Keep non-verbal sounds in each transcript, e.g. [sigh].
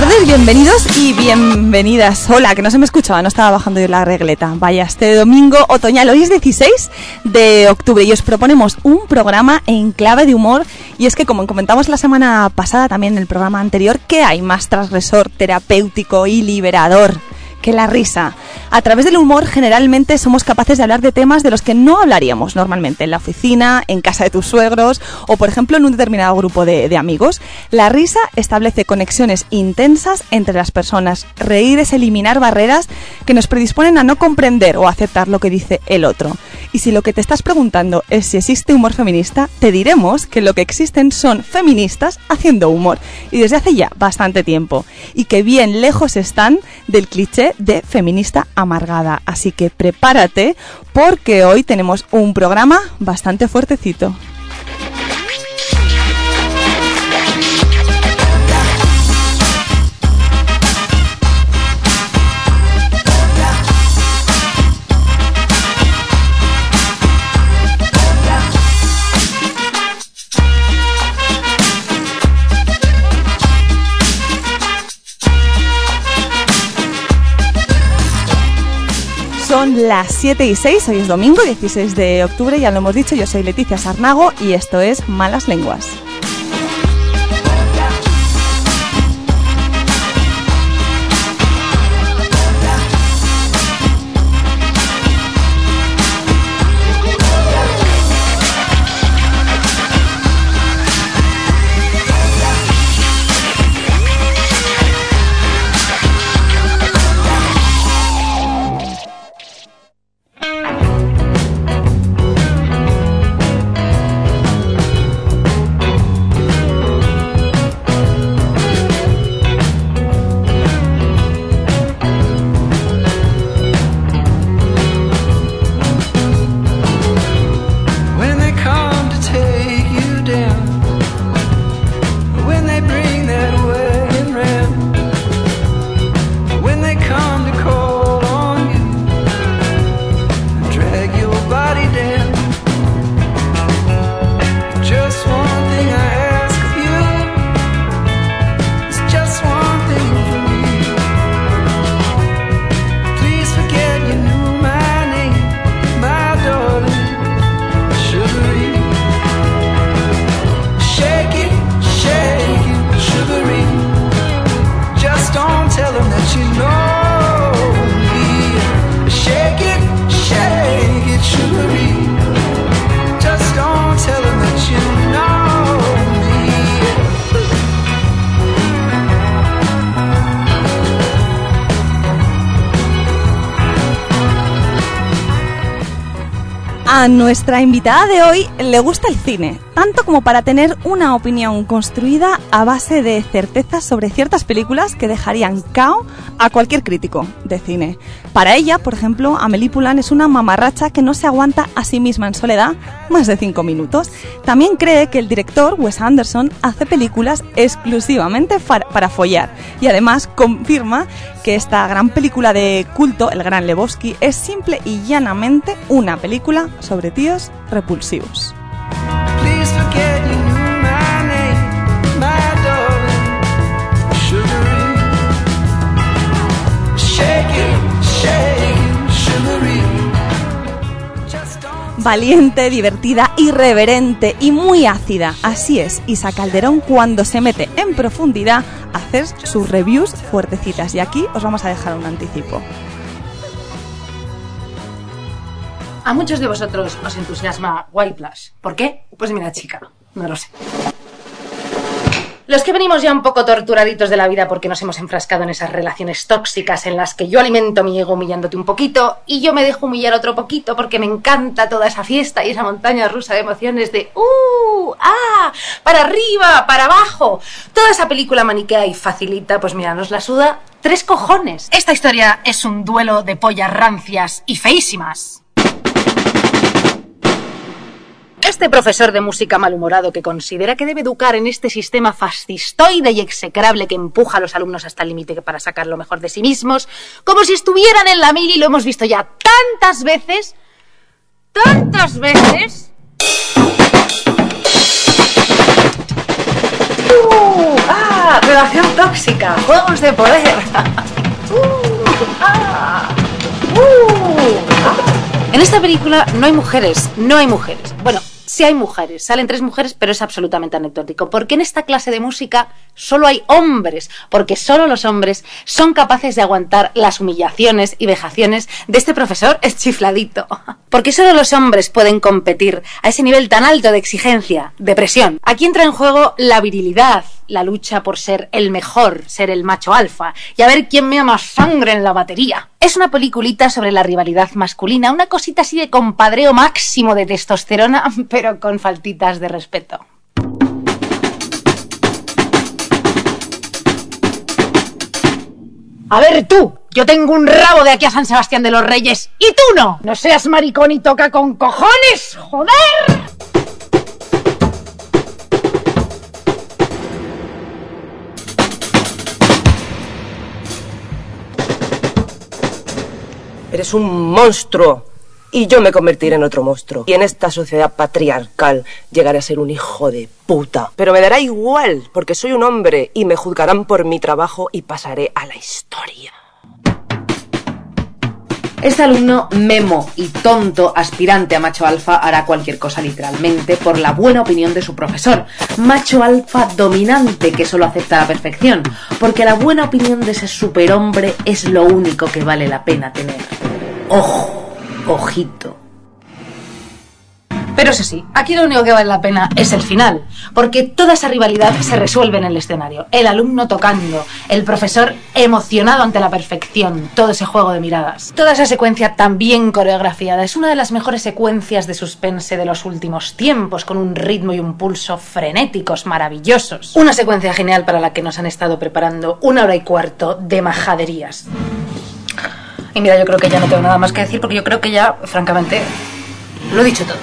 Tardes, bienvenidos y bienvenidas. Hola, que no se me escuchaba, no estaba bajando yo la regleta. Vaya, este domingo otoñal, hoy es 16 de octubre y os proponemos un programa en clave de humor. Y es que, como comentamos la semana pasada, también en el programa anterior, ¿qué hay más transgresor, terapéutico y liberador? Que la risa. A través del humor generalmente somos capaces de hablar de temas de los que no hablaríamos normalmente en la oficina, en casa de tus suegros o por ejemplo en un determinado grupo de, de amigos. La risa establece conexiones intensas entre las personas. Reír es eliminar barreras que nos predisponen a no comprender o aceptar lo que dice el otro. Y si lo que te estás preguntando es si existe humor feminista, te diremos que lo que existen son feministas haciendo humor y desde hace ya bastante tiempo y que bien lejos están del cliché de feminista amargada. Así que prepárate porque hoy tenemos un programa bastante fuertecito. Son las 7 y 6, hoy es domingo 16 de octubre, ya lo hemos dicho, yo soy Leticia Sarnago y esto es Malas Lenguas. Nuestra invitada de hoy le gusta el cine, tanto como para tener una opinión construida a base de certezas sobre ciertas películas que dejarían cao a cualquier crítico de cine. Para ella, por ejemplo, Amelie Poulain es una mamarracha que no se aguanta a sí misma en soledad más de cinco minutos. También cree que el director, Wes Anderson, hace películas exclusivamente para, follar y además confirma que esta gran película de culto, El Gran Lebowski, es simple y llanamente una película sobre tíos repulsivos. Valiente, divertida, irreverente y muy ácida. Así es, Isa Calderón cuando se mete en profundidad a hacer sus reviews fuertecitas. Y aquí os vamos a dejar un anticipo. A muchos de vosotros os entusiasma White Plus. ¿Por qué? Pues mira, chica, no lo sé. Los que venimos ya un poco torturaditos de la vida porque nos hemos enfrascado en esas relaciones tóxicas en las que yo alimento mi ego humillándote un poquito y yo me dejo humillar otro poquito porque me encanta toda esa fiesta y esa montaña rusa de emociones de ¡uh! ¡ah! ¡para arriba! ¡para abajo! Toda esa película maniquea y facilita, pues mira, nos la suda tres cojones. Esta historia es un duelo de pollas rancias y feísimas. Este profesor de música malhumorado que considera que debe educar en este sistema fascistoide y execrable que empuja a los alumnos hasta el límite para sacar lo mejor de sí mismos, como si estuvieran en la mil y lo hemos visto ya tantas veces, tantas veces. ¡Uh! ¡Ah! Relación tóxica, juegos de poder. [laughs] ¡Uh! ¡Ah! ¡Uh! ¡Ah! En esta película no hay mujeres, no hay mujeres. Bueno, sí hay mujeres, salen tres mujeres, pero es absolutamente anecdótico. Porque en esta clase de música solo hay hombres, porque solo los hombres son capaces de aguantar las humillaciones y vejaciones de este profesor chifladito. [laughs] Porque solo los hombres pueden competir a ese nivel tan alto de exigencia, de presión. Aquí entra en juego la virilidad, la lucha por ser el mejor, ser el macho alfa, y a ver quién mea más sangre en la batería. Es una peliculita sobre la rivalidad masculina, una cosita así de compadreo máximo de testosterona, [laughs] pero con faltitas de respeto. A ver tú, yo tengo un rabo de aquí a San Sebastián de los Reyes y tú no. No seas maricón y toca con cojones, joder. Eres un monstruo. Y yo me convertiré en otro monstruo. Y en esta sociedad patriarcal llegaré a ser un hijo de puta. Pero me dará igual, porque soy un hombre y me juzgarán por mi trabajo y pasaré a la historia. Este alumno memo y tonto aspirante a macho alfa hará cualquier cosa literalmente por la buena opinión de su profesor. Macho alfa dominante que solo acepta la perfección, porque la buena opinión de ese superhombre es lo único que vale la pena tener. Ojo, ojito. Pero eso sí, aquí lo único que vale la pena es el final, porque toda esa rivalidad se resuelve en el escenario. El alumno tocando, el profesor emocionado ante la perfección, todo ese juego de miradas. Toda esa secuencia tan bien coreografiada es una de las mejores secuencias de suspense de los últimos tiempos, con un ritmo y un pulso frenéticos, maravillosos. Una secuencia genial para la que nos han estado preparando una hora y cuarto de majaderías. Y mira, yo creo que ya no tengo nada más que decir porque yo creo que ya, francamente, lo he dicho todo.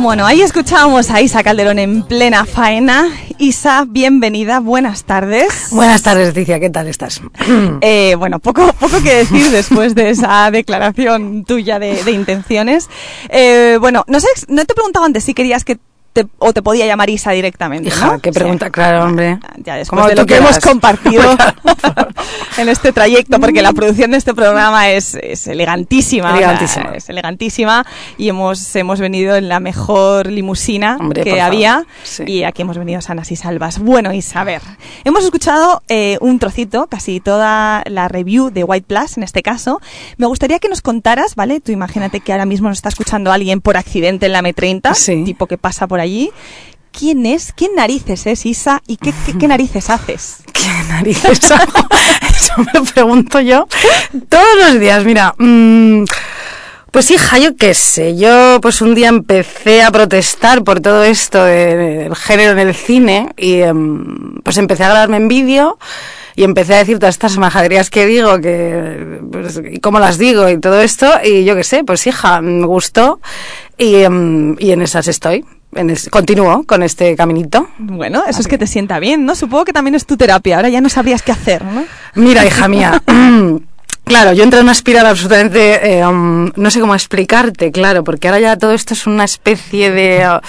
Bueno, ahí escuchábamos a Isa Calderón en plena faena. Isa, bienvenida, buenas tardes. Buenas tardes, Leticia, ¿qué tal estás? [clears throat] Eh, bueno, poco, poco que decir después de esa [laughs] declaración tuya de, de intenciones. Eh, bueno, no sé, no te he preguntado antes si querías que te, o te podía llamar Isa directamente. Hija, ¿no? qué O sea, pregunta, claro, hombre. Ya después Como de lo que quieras. hemos compartido [laughs] en este trayecto, porque la producción de este programa es, es elegantísima. o sea, Elegantísima. es elegantísima y hemos, hemos venido en la mejor limusina Hombre, que había Sí. y aquí hemos venido sanas y salvas. Bueno, Isa, a ver, hemos escuchado eh, un trocito, casi toda la review de White Plus en este caso. Me gustaría que nos contaras, ¿vale? Tú imagínate que ahora mismo nos está escuchando alguien por accidente en la M30, Sí. tipo que pasa por allí. ¿Quién es? ¿Quién narices es Isa? ¿Y qué, qué, narices haces? [laughs] ¿Qué narices hago? [laughs] Eso me pregunto yo todos los días. Mira, mm, pues hija, yo qué sé. Yo pues un día empecé a protestar por todo esto de- del género en el cine y em, pues empecé a grabarme en vídeo y empecé a decir todas estas majaderías que digo, que pues, cómo las digo y todo esto y yo qué sé, pues hija, me gustó y, em, y en esas estoy. En el- continúo con este caminito. Bueno, eso es que te sienta bien, ¿no? Supongo que también es tu terapia. Ahora ya no sabrías qué hacer, ¿no? Mira, hija mía. [laughs] Claro, yo entré en una espiral absolutamente, eh, um, no sé cómo explicarte, claro, porque ahora ya todo esto es una especie de... uh,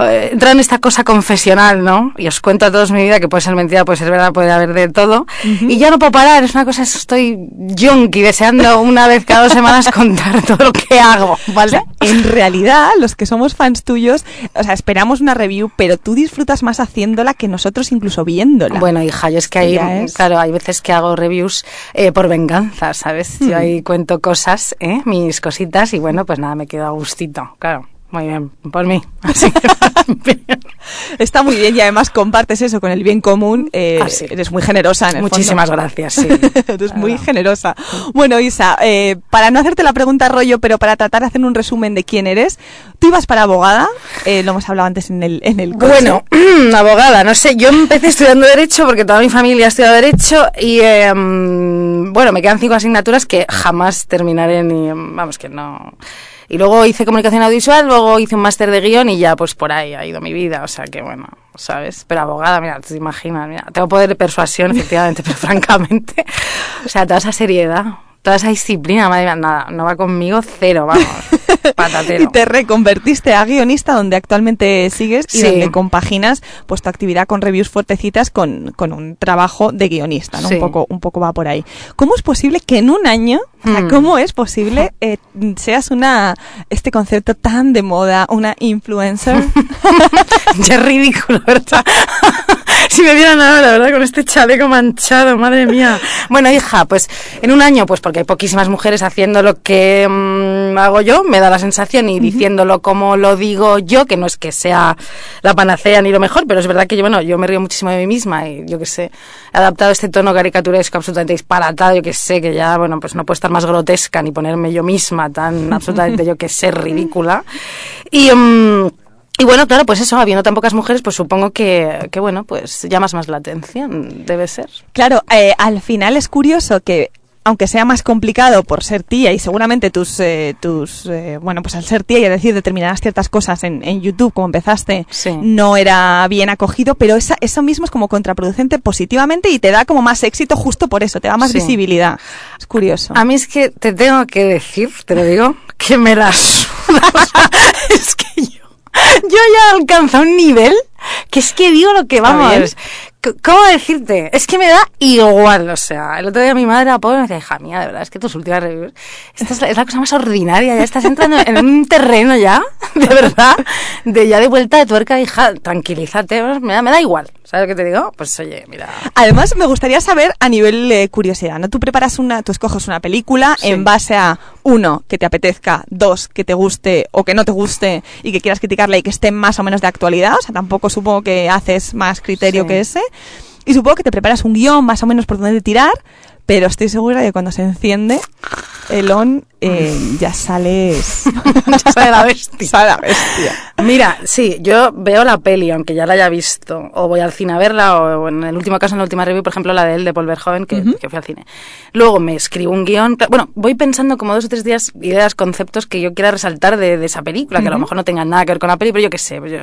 uh, entra en esta cosa confesional, ¿no? Y os cuento a todos mi vida, que puede ser mentira, puede ser verdad, puede haber de todo. Y ya no puedo parar, es una cosa, estoy junkie, deseando una vez cada dos semanas [laughs] contar todo lo que hago, ¿vale? En realidad, los que somos fans tuyos, o sea, esperamos una review, pero tú disfrutas más haciéndola que nosotros incluso viéndola. Bueno, hija, yo es que hay, claro, hay veces que hago reviews eh, por venganza, ¿sabes? Yo ahí cuento cosas, ¿eh? mis cositas, y bueno, pues nada, me quedo a gustito, claro. Muy bien, por mí. [laughs] Así que, Está muy bien y además compartes eso con el bien común. eh, Ah, sí. Eres muy generosa en el Muchísimas fondo. gracias, [laughs] sí. Eres muy generosa. Bueno, Isa, eh, para no hacerte la pregunta rollo, pero para tratar de hacer un resumen de quién eres, tú ibas para abogada, eh, lo hemos hablado antes en el, en el coche. Bueno, [clears throat] abogada, no sé, yo empecé estudiando Derecho porque toda mi familia ha estudiado Derecho y, eh, mm, bueno, me quedan cinco asignaturas que jamás terminaré ni, vamos, que no... Y luego hice comunicación audiovisual, luego hice un máster de guion y ya pues por ahí ha ido mi vida, o sea que bueno, ¿sabes? Pero abogada, mira, te imaginas, mira, tengo poder de persuasión efectivamente, [laughs] pero francamente, o sea, toda esa seriedad, toda esa disciplina, madre mía, nada, no va conmigo cero, vamos, [laughs] patatero. Y te reconvertiste a guionista donde actualmente sigues y Sí. donde compaginas pues tu actividad con reviews fuertecitas con, con un trabajo de guionista, ¿no? Sí. Un poco, un poco va por ahí. ¿Cómo es posible que en un año, o sea, Hmm. cómo es posible eh, seas una este concepto tan de moda, una influencer? [laughs] ya es ridículo, ¿verdad? [laughs] si me vieran ahora, la verdad, con este chaleco manchado, madre mía. Bueno, hija, pues en un año, pues porque hay poquísimas mujeres haciendo lo que mm, hago yo, me da la sensación, y diciéndolo como lo digo yo, que no es que sea la panacea ni lo mejor, pero es verdad que yo, bueno, yo me río muchísimo de mí misma y yo que sé, he adaptado este tono caricaturesco absolutamente disparatado, yo que sé, que ya, bueno, pues no puedo estar más grotesca ni ponerme yo misma tan absolutamente, yo que sé, ridícula. Y... mm, y bueno, claro, pues eso, habiendo tan pocas mujeres, pues supongo que, que bueno, pues llamas más la atención, debe ser. Claro, eh, al final es curioso que aunque sea más complicado por ser tía y seguramente tus, eh, tus eh, bueno, pues al ser tía y a decir determinadas ciertas cosas en, en YouTube, como empezaste, Sí. no era bien acogido, pero esa, eso mismo es como contraproducente positivamente y te da como más éxito justo por eso, te da más Sí. visibilidad. Es curioso. A mí es que te tengo que decir, te lo digo, que me la [laughs] suda. O sea, [laughs] es que yo, [laughs] yo ya he alcanzado un nivel que es que digo lo que vamos. ¿Cómo decirte? Es que me da igual, o sea, el otro día mi madre, la pobre, me decía, hija mía, de verdad, es que tus últimas reviews, esta es la, es la cosa más ordinaria, ya estás entrando en un terreno ya, [laughs] de verdad, de ya de vuelta de tuerca, hija, tranquilízate, me da, me da igual, ¿sabes lo que te digo? Pues oye, mira, Además, me gustaría saber a nivel eh, curiosidad, ¿no? Tú preparas una, tú escoges una película Sí. en base a uno, que te apetezca, dos, que te guste o que no te guste y que quieras criticarla y que esté más o menos de actualidad, o sea, tampoco supongo que haces más criterio Sí. que ese. Y supongo que te preparas un guion más o menos por donde tirar, pero estoy segura de que cuando se enciende el on eh, ya sales... ya [laughs] [laughs] sale la bestia. Sale la bestia. Mira, sí, yo veo la peli, aunque ya la haya visto, o voy al cine a verla, o en el último caso, en la última review, por ejemplo, la de él, de Paul Verhoeven, que, que fui al cine. Luego me escribo un guion, bueno, voy pensando como dos o tres días ideas, conceptos que yo quiera resaltar de, de esa película, que a lo mejor no tengan nada que ver con la peli, pero yo qué sé. pues yo-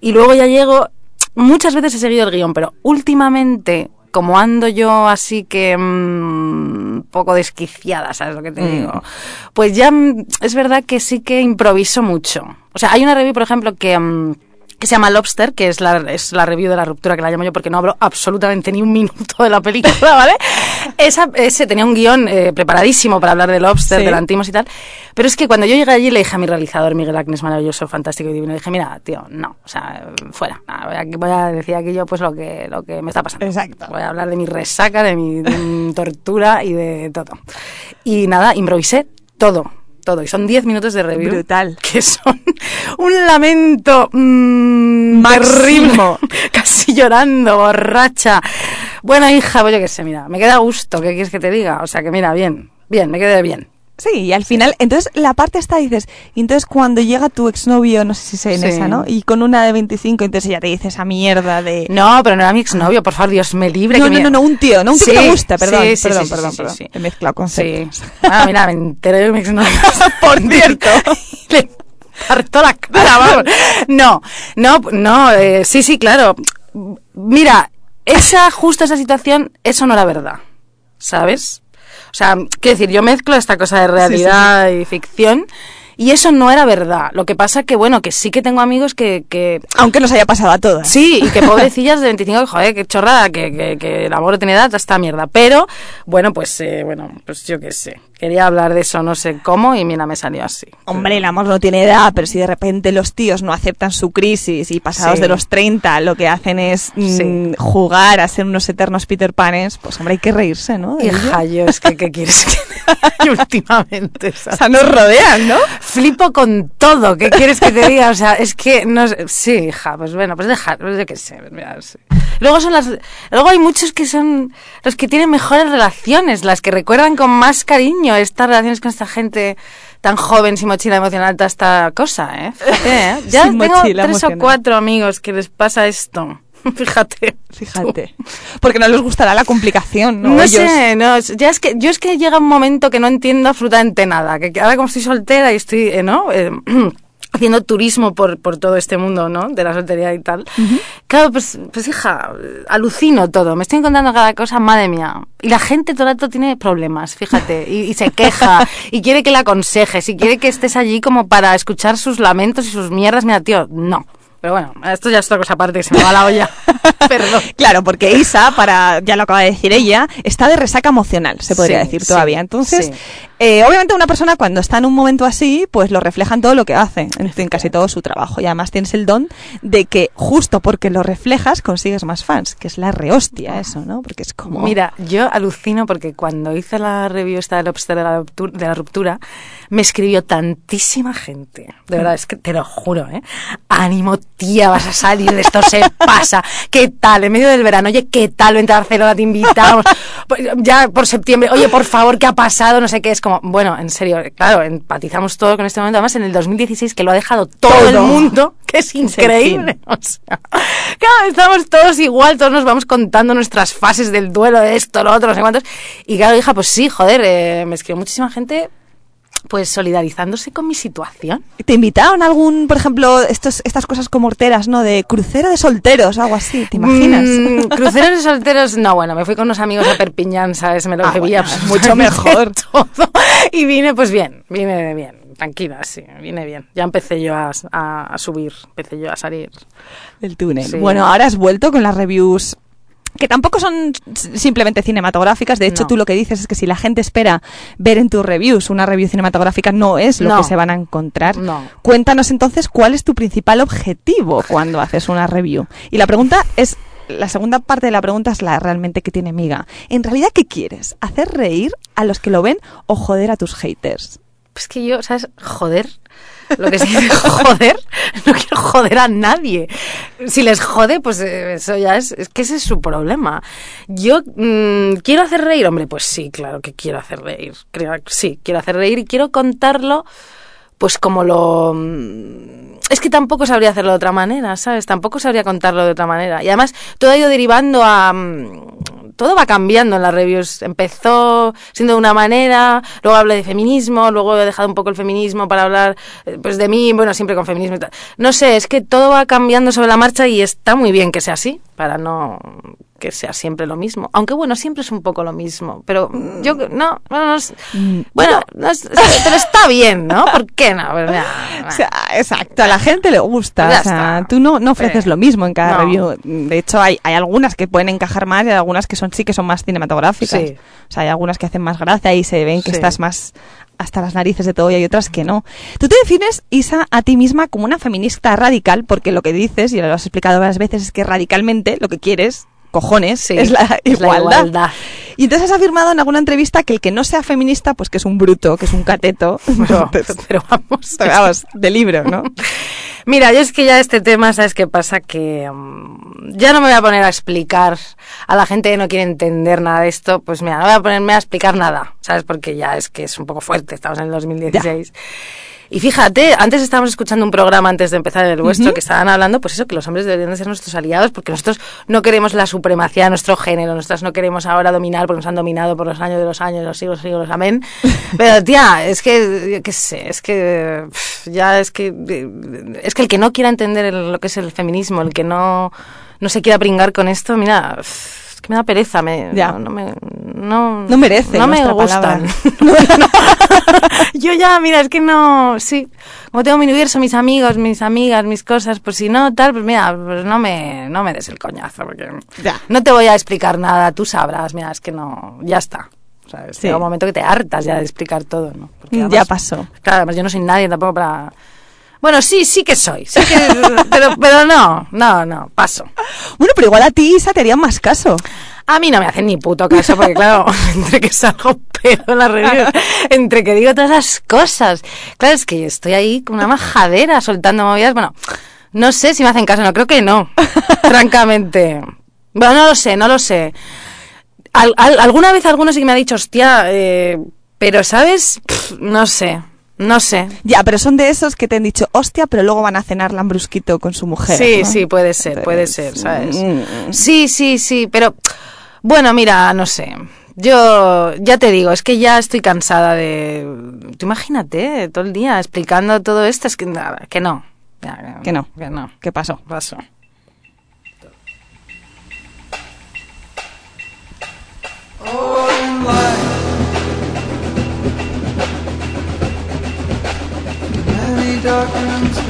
Y luego ya llego, muchas veces he seguido el guion, pero últimamente... Como ando yo así que mm, un poco desquiciada, ¿sabes lo que te digo? Pues ya mm, es verdad que sí que improviso mucho. O sea, hay una review, por ejemplo, que, mm, que se llama Lobster, que es la, es la review de la ruptura que la llamo yo porque no hablo absolutamente ni un minuto de la película, [laughs] ¿vale? Esa, ese tenía un guion eh, preparadísimo para hablar de Lobster, Sí. de Lantimos y tal. Pero es que cuando yo llegué allí le dije a mi realizador, Miguel Agnes, maravilloso, fantástico y divino, le dije, mira, tío, no, o sea, fuera. Nada, voy, a, voy a decir aquí yo pues lo que, lo que me está pasando. Exacto. Voy a hablar de mi resaca, de mi, de mi tortura y de todo. Y nada, improvisé todo, todo. Y son 10 minutos de review. Brutal. Que son un lamento mm, Máximo. terrible. Casi llorando, borracha. Bueno, hija, pues yo qué sé, mira, me queda gusto. ¿Qué quieres que te diga? O sea, que mira, bien, bien, me quedé bien. Sí, y al final, entonces la parte esta dices, y entonces cuando llega tu exnovio, no sé si sé en Sí. esa, ¿no? Y con una de 25, entonces ella te dice esa mierda de... No, pero no era mi exnovio, por favor, Dios me libre. no, que no, me- no, no, un tío, no un tío que te gusta, perdón, sí, sí, perdón, perdón, sí, perdón. sí. He mezclado Sí. conceptos. Ah, mira, me enteré de mi exnovio. [laughs] Por [laughs] cierto. [laughs] Le Parto la cara, vamos. No, no, no, eh, sí, sí, claro. Mira, esa, justo esa situación, eso no era verdad, ¿sabes? O sea, quiero decir, yo mezclo esta cosa de realidad y ficción y eso no era verdad. Lo que pasa que, bueno, que sí que tengo amigos que, que Aunque nos haya pasado a todas. Sí, y que [laughs] pobrecillas de 25, joder, qué chorrada, que, que, que el amor tiene edad, esta mierda. Pero, bueno, pues, eh, bueno, pues yo qué sé. Quería hablar de eso, no sé cómo, y mira, me salió así. Hombre, el amor no tiene edad, pero si de repente los tíos no aceptan su crisis y pasados Sí. de los 30 lo que hacen es mm, Sí. jugar a ser unos eternos Peter Panes, pues hombre, hay que reírse, ¿no? Hija, yo es que, ¿qué quieres que te [laughs] últimamente? O ¿sabes? sea, nos rodean, ¿no? Flipo con todo, ¿qué quieres que te diga? O sea, es que no sé- sí, hija, pues bueno, pues dejar, pues yo qué sé, pues mira, sí. Luego son las luego hay muchos que son los que tienen mejores relaciones, las que recuerdan con más cariño estas relaciones con esta gente tan joven sin mochila emocional toda esta cosa, ¿eh? Fíjate, ¿eh? [laughs] Ya Sin tengo tres emocional. o cuatro amigos que les pasa esto. [laughs] Fíjate. Fíjate. Porque no les gustará la complicación, ¿no? No, Ellos- sé, no, ya es que yo es que llega un momento que no entiendo absolutamente nada, que ahora como estoy soltera y estoy, eh, ¿no? Eh, [clears throat] haciendo turismo por, por todo este mundo, ¿no? De la soltería y tal. Claro, pues, pues hija, alucino todo, me estoy encontrando cada cosa, madre mía. Y la gente todo el rato tiene problemas, fíjate, y, y se queja, [laughs] y quiere que la aconsejes, y quiere que estés allí como para escuchar sus lamentos y sus mierdas. Mira, tío, no. Pero bueno, esto ya es otra cosa aparte, que se me va la olla. [laughs] Perdón. Claro, porque Isa, para, ya lo acaba de decir ella, está de resaca emocional, se podría Sí, decir sí, todavía. Entonces, sí. Eh, obviamente una persona cuando está en un momento así, pues lo refleja en todo lo que hace, en, en casi todo su trabajo. Y además tienes el don de que justo porque lo reflejas consigues más fans, que es la rehostia eso, ¿no? Porque es como... Mira, yo alucino porque cuando hice la review esta del de la, ruptura, de la ruptura, me escribió tantísima gente. De verdad, es que te lo juro, ¿eh? Ánimo, tía, vas a salir, de esto se pasa. ¿Qué tal? En medio del verano, oye, ¿qué tal? Vente a Barcelona, te invitamos. Pues, Ya por septiembre, oye, por favor, ¿qué ha pasado? No sé qué. Es como, bueno, en serio, claro, empatizamos todo con este momento. Además, en el 2016, que lo ha dejado todo, el mundo, que es increíble. [laughs] O sea, claro, estamos todos igual, todos nos vamos contando nuestras fases del duelo, de esto, lo otro, no sé cuántos. Y claro, hija, pues sí, joder, eh, me escribió muchísima gente, pues solidarizándose con mi situación. ¿Te invitaron a algún, por ejemplo, estos, estas cosas como horteras, ¿no? De crucero de solteros algo así, ¿te imaginas? Mm, [laughs] cruceros de solteros, no, bueno, me fui con unos amigos a Perpiñán, ¿sabes? Me lo Ah, bebía bueno, mucho mejor. [laughs] todo. Y vine, pues bien, vine bien, tranquila, sí, vine bien. Ya empecé yo a, a- a subir, empecé yo a salir. del túnel. Sí. Bueno, ahora has vuelto con las reviews que tampoco son simplemente cinematográficas. De hecho, No. tú lo que dices es que si la gente espera ver en tus reviews una review cinematográfica, no es lo No. que se van a encontrar. No. Cuéntanos entonces cuál es tu principal objetivo cuando haces una review. Y la pregunta es. La segunda parte de la pregunta es la realmente que tiene miga. En realidad, ¿qué quieres? ¿Hacer reír a los que lo ven o joder a tus haters? Pues que yo, ¿sabes? Joder. Lo que se dice joder, no quiero joder a nadie. Si les jode, pues eh, eso ya es, es que ese es su problema. Yo mm, quiero hacer reír, hombre, pues sí, claro que quiero hacer reír. Creo, sí, quiero hacer reír y quiero contarlo, pues como lo... mm, Es que tampoco sabría hacerlo de otra manera, ¿sabes? Tampoco sabría contarlo de otra manera. Y además, todo ha ido derivando a... mm, Todo va cambiando en las reviews. Empezó siendo de una manera, luego hablé de feminismo, luego he dejado un poco el feminismo para hablar eh, pues de mí, bueno, siempre con feminismo y tal. No sé, es que todo va cambiando sobre la marcha y está muy bien que sea así, para no que sea siempre lo mismo. Aunque bueno, siempre es un poco lo mismo, pero yo no, bueno, no es- bueno, no es- pero está bien, ¿no? [laughs] ¿Por qué no? Pues O sea, exacto, a la gente le gusta. Ya o sea, tú no, no ofreces Sí. lo mismo en cada No. review. De hecho, hay, hay algunas que pueden encajar más y hay algunas que son sí que son más cinematográficas. Sí. O sea, hay algunas que hacen más gracia y se ven que Sí. estás más hasta las narices de todo y hay otras que no. Tú te defines, Isa, a ti misma como una feminista radical porque lo que dices, y lo has explicado varias veces, es que radicalmente lo que quieres, cojones, Sí, es la es la igualdad. Y entonces has afirmado en alguna entrevista que el que no sea feminista, pues que es un bruto, que es un cateto. [laughs] pero, Entonces, pero vamos. de libro, ¿no? [laughs] Mira, yo es que ya este tema, ¿sabes qué pasa? Que mm, ya no me voy a poner a explicar a la gente que no quiere entender nada de esto, pues mira, no voy a ponerme a explicar nada, ¿sabes? Porque ya es que es un poco fuerte, estamos en el 2016. Y fíjate, antes estábamos escuchando un programa antes de empezar el vuestro que estaban hablando, pues eso, que los hombres deberían de ser nuestros aliados porque nosotros no queremos la supremacía de nuestro género, nosotros no queremos ahora dominar porque nos han dominado por los años de los años, los siglos, siglos, amén. [laughs] Pero tía, es que, qué sé, es que ya es que, es que el que no quiera entender el- lo que es el feminismo, el que no, no se quiera pringar con esto, mira, pff, que me da pereza, me, Ya. no, no me, no, No merece no me gustan. [laughs] Yo ya, mira, es que no, sí, como tengo mi universo, mis amigos, mis amigas, mis cosas, pues si no, tal, pues mira, pues no me, no me des el coñazo, porque Ya. no te voy a explicar nada, tú sabrás, mira, es que no, ya está. ¿sabes? Sí. Llega un momento que te hartas ya de explicar todo, ¿no? Porque Ya pasó. Claro, además yo no soy nadie tampoco para... Bueno, sí, sí que soy, sí que, pero, pero no, no, no, paso. Bueno, pero igual a ti, Isa, te harían más caso. A mí no me hacen ni puto caso, porque claro, [laughs] entre que salgo pedo en la review, entre que digo todas las cosas. Claro, es que yo estoy ahí con una majadera soltando movidas. Bueno, no sé si me hacen caso, no creo que no, [laughs] francamente. Bueno, no lo sé, no lo sé. Al- al- alguna vez alguno sí que me ha dicho, hostia, eh, pero ¿sabes? Pff, no sé, no sé. Ya, pero son de esos que te han dicho, hostia, pero luego van a cenar lambrusquito con su mujer. Sí, ¿no? sí, puede ser, puede ser, ¿sabes? mm. Sí, sí, sí, pero bueno, mira, no sé. Yo ya te digo, es que ya estoy cansada de... Tú imagínate, todo el día explicando todo esto, es que nada, que no. Ya, Que no. Que no. ¿Qué pasó? All in darkens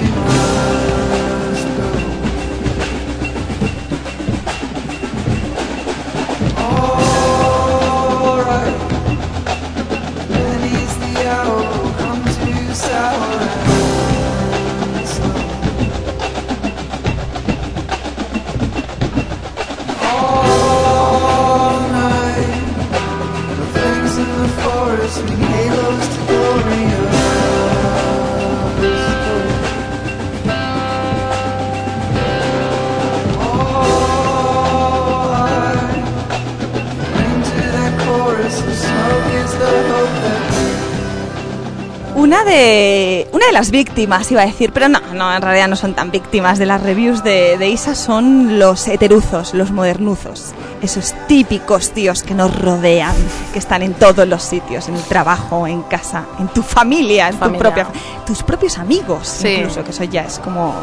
Una de, una de las víctimas, iba a decir, pero no, no, en realidad no son tan víctimas de las reviews de, de Isa, son los heteruzos, los modernuzos. Esos típicos tíos que nos rodean, que están en todos los sitios, en el trabajo, en casa, en tu familia, en tu Familia. propia, tus propios amigos, Sí. incluso, que eso ya es como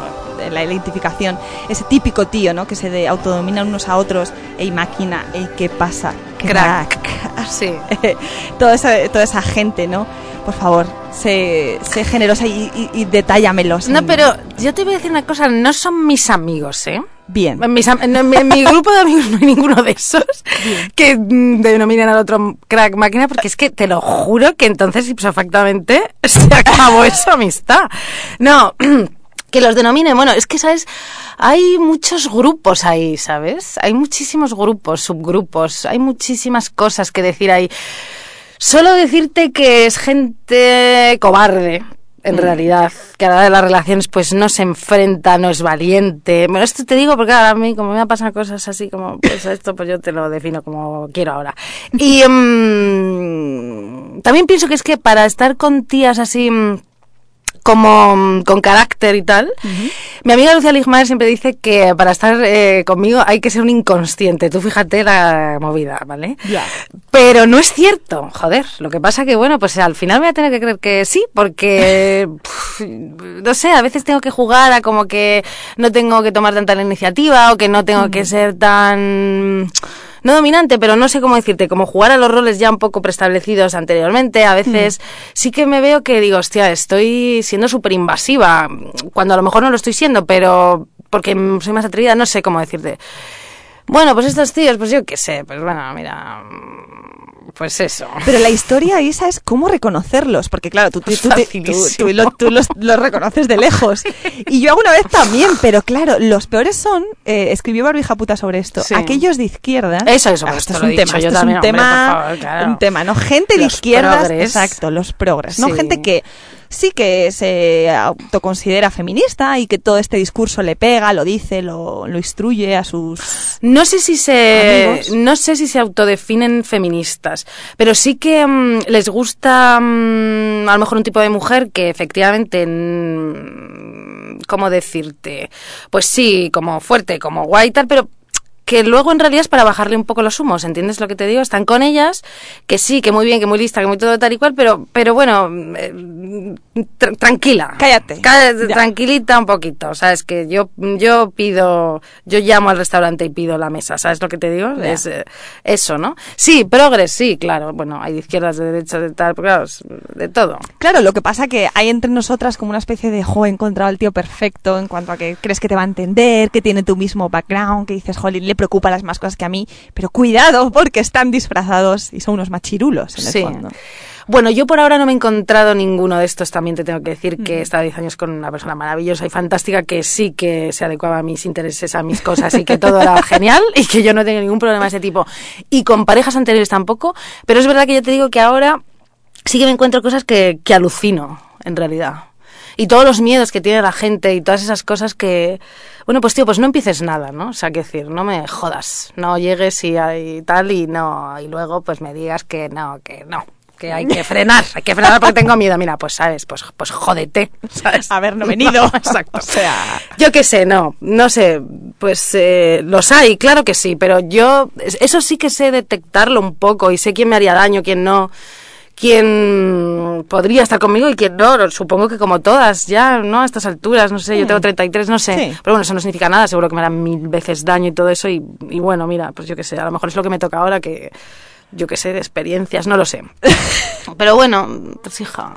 la identificación. Ese típico tío, ¿no? Que se de autodominan unos a otros, ey máquina, ey qué pasa, Crack. [laughs] Sí. toda esa, toda esa gente, ¿no? Por favor, sé, sé generosa y, y, y detállamelos. No, pero yo te voy a decir una cosa, no son mis amigos, ¿eh? Bien. En, mis en- en- en mi grupo de amigos no hay ninguno de esos que mm, denominen al otro crack máquina, porque es que te lo juro que entonces ipsofactamente [laughs] se acabó esa amistad. No, [clears throat] que los denominen, bueno, es que, ¿sabes? Hay muchos grupos ahí, ¿sabes? Hay muchísimos grupos, subgrupos, hay muchísimas cosas que decir ahí. Solo decirte que es gente cobarde, en realidad, que a la hora de las relaciones pues no se enfrenta, no es valiente. Bueno, esto te digo porque ahora a mí como me pasan cosas así como pues esto pues yo te lo defino como quiero ahora. Y mm, también pienso que es que para estar con tías así mm, como mm, con carácter y tal. Mi amiga Lucia Ligmaer siempre dice que para estar eh, conmigo hay que ser un inconsciente. Tú fíjate la movida, ¿vale? Ya. Pero no es cierto, joder. Lo que pasa que, bueno, pues al final voy a tener que creer que sí, porque, [laughs] no sé, a veces tengo que jugar a como que no tengo que tomar tanta la iniciativa o que no tengo que ser tan no dominante, pero no sé cómo decirte, como jugar a los roles ya un poco preestablecidos anteriormente, a veces sí que me veo que digo, hostia, estoy siendo súper invasiva, cuando a lo mejor no lo estoy siendo, pero porque soy más atrevida, no sé cómo decirte. Bueno, pues estos tíos, pues yo qué sé, pues bueno, mira, mm, pues eso. Pero la historia, Isa, es cómo reconocerlos. Porque claro, tú, los, los reconoces de lejos. Y yo alguna vez también, pero claro, los peores son, eh, escribió Barbija Puta sobre esto, Sí. aquellos de izquierda. Eso, eso, Ah, pues esto es un tema, esto es un tema, favor, claro. un tema, ¿no? Gente de Los izquierdas, progres. exacto, los progres, ¿no? Sí. Gente que sí que se autoconsidera feminista y que todo este discurso le pega, lo dice, lo, lo instruye a sus... No sé si se Amigos. no sé si se autodefinen feministas, pero sí que mm, les gusta mm, a lo mejor un tipo de mujer que efectivamente mm, cómo decirte, pues sí, como fuerte, como guay y tal, pero que luego en realidad es para bajarle un poco los humos, ¿entiendes lo que te digo? Están con ellas, que sí, que muy bien, que muy lista, que muy todo tal y cual, pero, pero bueno, eh, tra- tranquila. Cállate. Tranquilita un poquito, ¿sabes? Que yo, yo pido, yo llamo al restaurante y pido la mesa, ¿sabes lo que te digo? Ya. Es eh, eso, ¿no? Sí, progres, sí, claro. Bueno, hay de izquierdas, de derechas, de tal, claro, de todo. Claro, lo que pasa que hay entre nosotras como una especie de, jo, he encontrado al tío perfecto en cuanto a que crees que te va a entender, que tiene tu mismo background, que dices, jolín, le preocupa las más cosas que a mí, pero cuidado porque están disfrazados y son unos machirulos en el Sí. fondo. Bueno, yo por ahora no me he encontrado ninguno de estos. También te tengo que decir que he estado 10 años con una persona maravillosa y fantástica que sí que se adecuaba a mis intereses, a mis cosas y que todo era [laughs] genial y que yo no tengo ningún problema de ese tipo. Y con parejas anteriores tampoco. Pero es verdad que yo te digo que ahora sí que me encuentro cosas que, que alucino, en realidad. Y todos los miedos que tiene la gente y todas esas cosas que... Bueno, pues tío, pues no empieces nada, ¿no? O sea, que decir, no me jodas, no llegues y, y tal y no... Y luego pues me digas que no, que no, que hay que frenar, hay que frenar porque tengo miedo. Mira, pues sabes, pues, pues jódete, ¿sabes? Haber no venido. [laughs] exacto. O sea, Yo qué sé, no, no sé, pues eh, los hay, claro que sí, pero yo es- eso sí que sé detectarlo un poco y sé quién me haría daño, quién no, quién podría estar conmigo y quién no, supongo que como todas, ya, ¿no? A estas alturas, no sé, yo tengo 33, no sé, Sí. pero bueno, eso no significa nada, seguro que me harán mil veces daño y todo eso y, y bueno, mira, pues yo qué sé, a lo mejor es lo que me toca ahora que, yo qué sé, de experiencias, no lo sé. [laughs] Pero bueno, pues hija...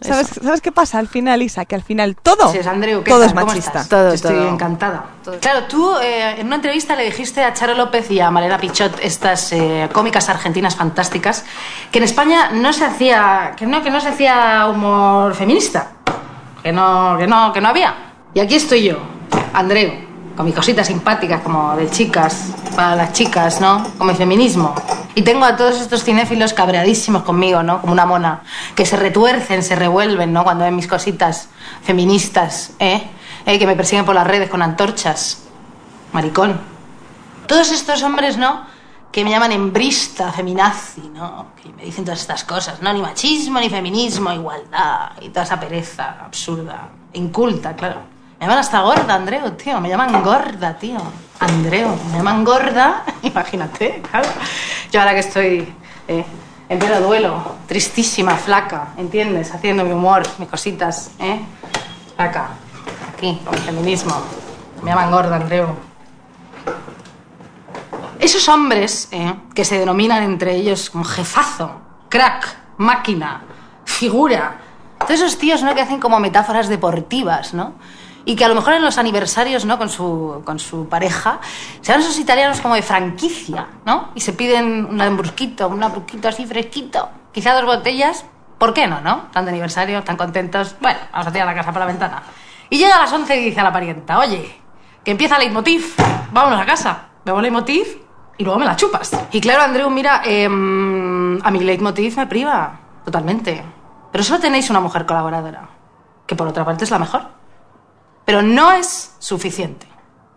¿sabes, ¿sabes qué pasa al final, Isa? Que al final todo, Sí, es Andreu, ¿qué todo tal? es ¿Cómo machista. Todo, Estoy todo. encantada. Claro, tú eh, en una entrevista le dijiste a Charo López y a Malena Pichot, estas eh, cómicas argentinas fantásticas, que en España no se hacía, que no, que no se hacía humor feminista, que no, que no, que no había. Y aquí estoy yo, Andreu, con mis cositas simpáticas como de chicas, para las chicas, ¿no? Con mi feminismo. Y tengo a todos estos cinéfilos cabreadísimos conmigo, ¿no? Como una mona, que se retuercen, se revuelven, ¿no? Cuando ven mis cositas feministas, ¿eh? Eh, Que me persiguen por las redes con antorchas. Maricón. Todos estos hombres, ¿no? Que me llaman embrista, feminazi, ¿no? Que me dicen todas estas cosas, ¿no? Ni machismo, ni feminismo, igualdad y toda esa pereza absurda, inculta, claro. Me llaman hasta gorda, Andreu, tío. Me llaman gorda, tío. Andreu, me llaman gorda. [laughs] Imagínate, claro. Yo ahora que estoy eh, en pleno duelo, tristísima, flaca, ¿entiendes? Haciendo mi humor, mis cositas, ¿eh? Flaca, aquí, con mi feminismo. Me llaman gorda, Andreu. Esos hombres eh, que se denominan entre ellos como jefazo, crack, máquina, figura, todos esos tíos ¿no? que hacen como metáforas deportivas, ¿no? Y que a lo mejor en los aniversarios, ¿no? Con su, con su pareja, se van esos italianos como de franquicia, ¿no? Y se piden un hamburguito, un hamburguito así fresquito, quizá dos botellas, ¿por qué no, no? Tan de aniversario, tan contentos. Bueno, vamos a tirar la casa por la ventana. Y llega a las 11 y dice a la parienta, oye, que empieza Leitmotiv, vámonos a casa, bebo Leitmotiv y luego me la chupas. Y claro, Andreu, mira, em, a mi Leitmotiv me priva, totalmente. Pero solo tenéis una mujer colaboradora, que por otra parte es la mejor. Pero no es suficiente.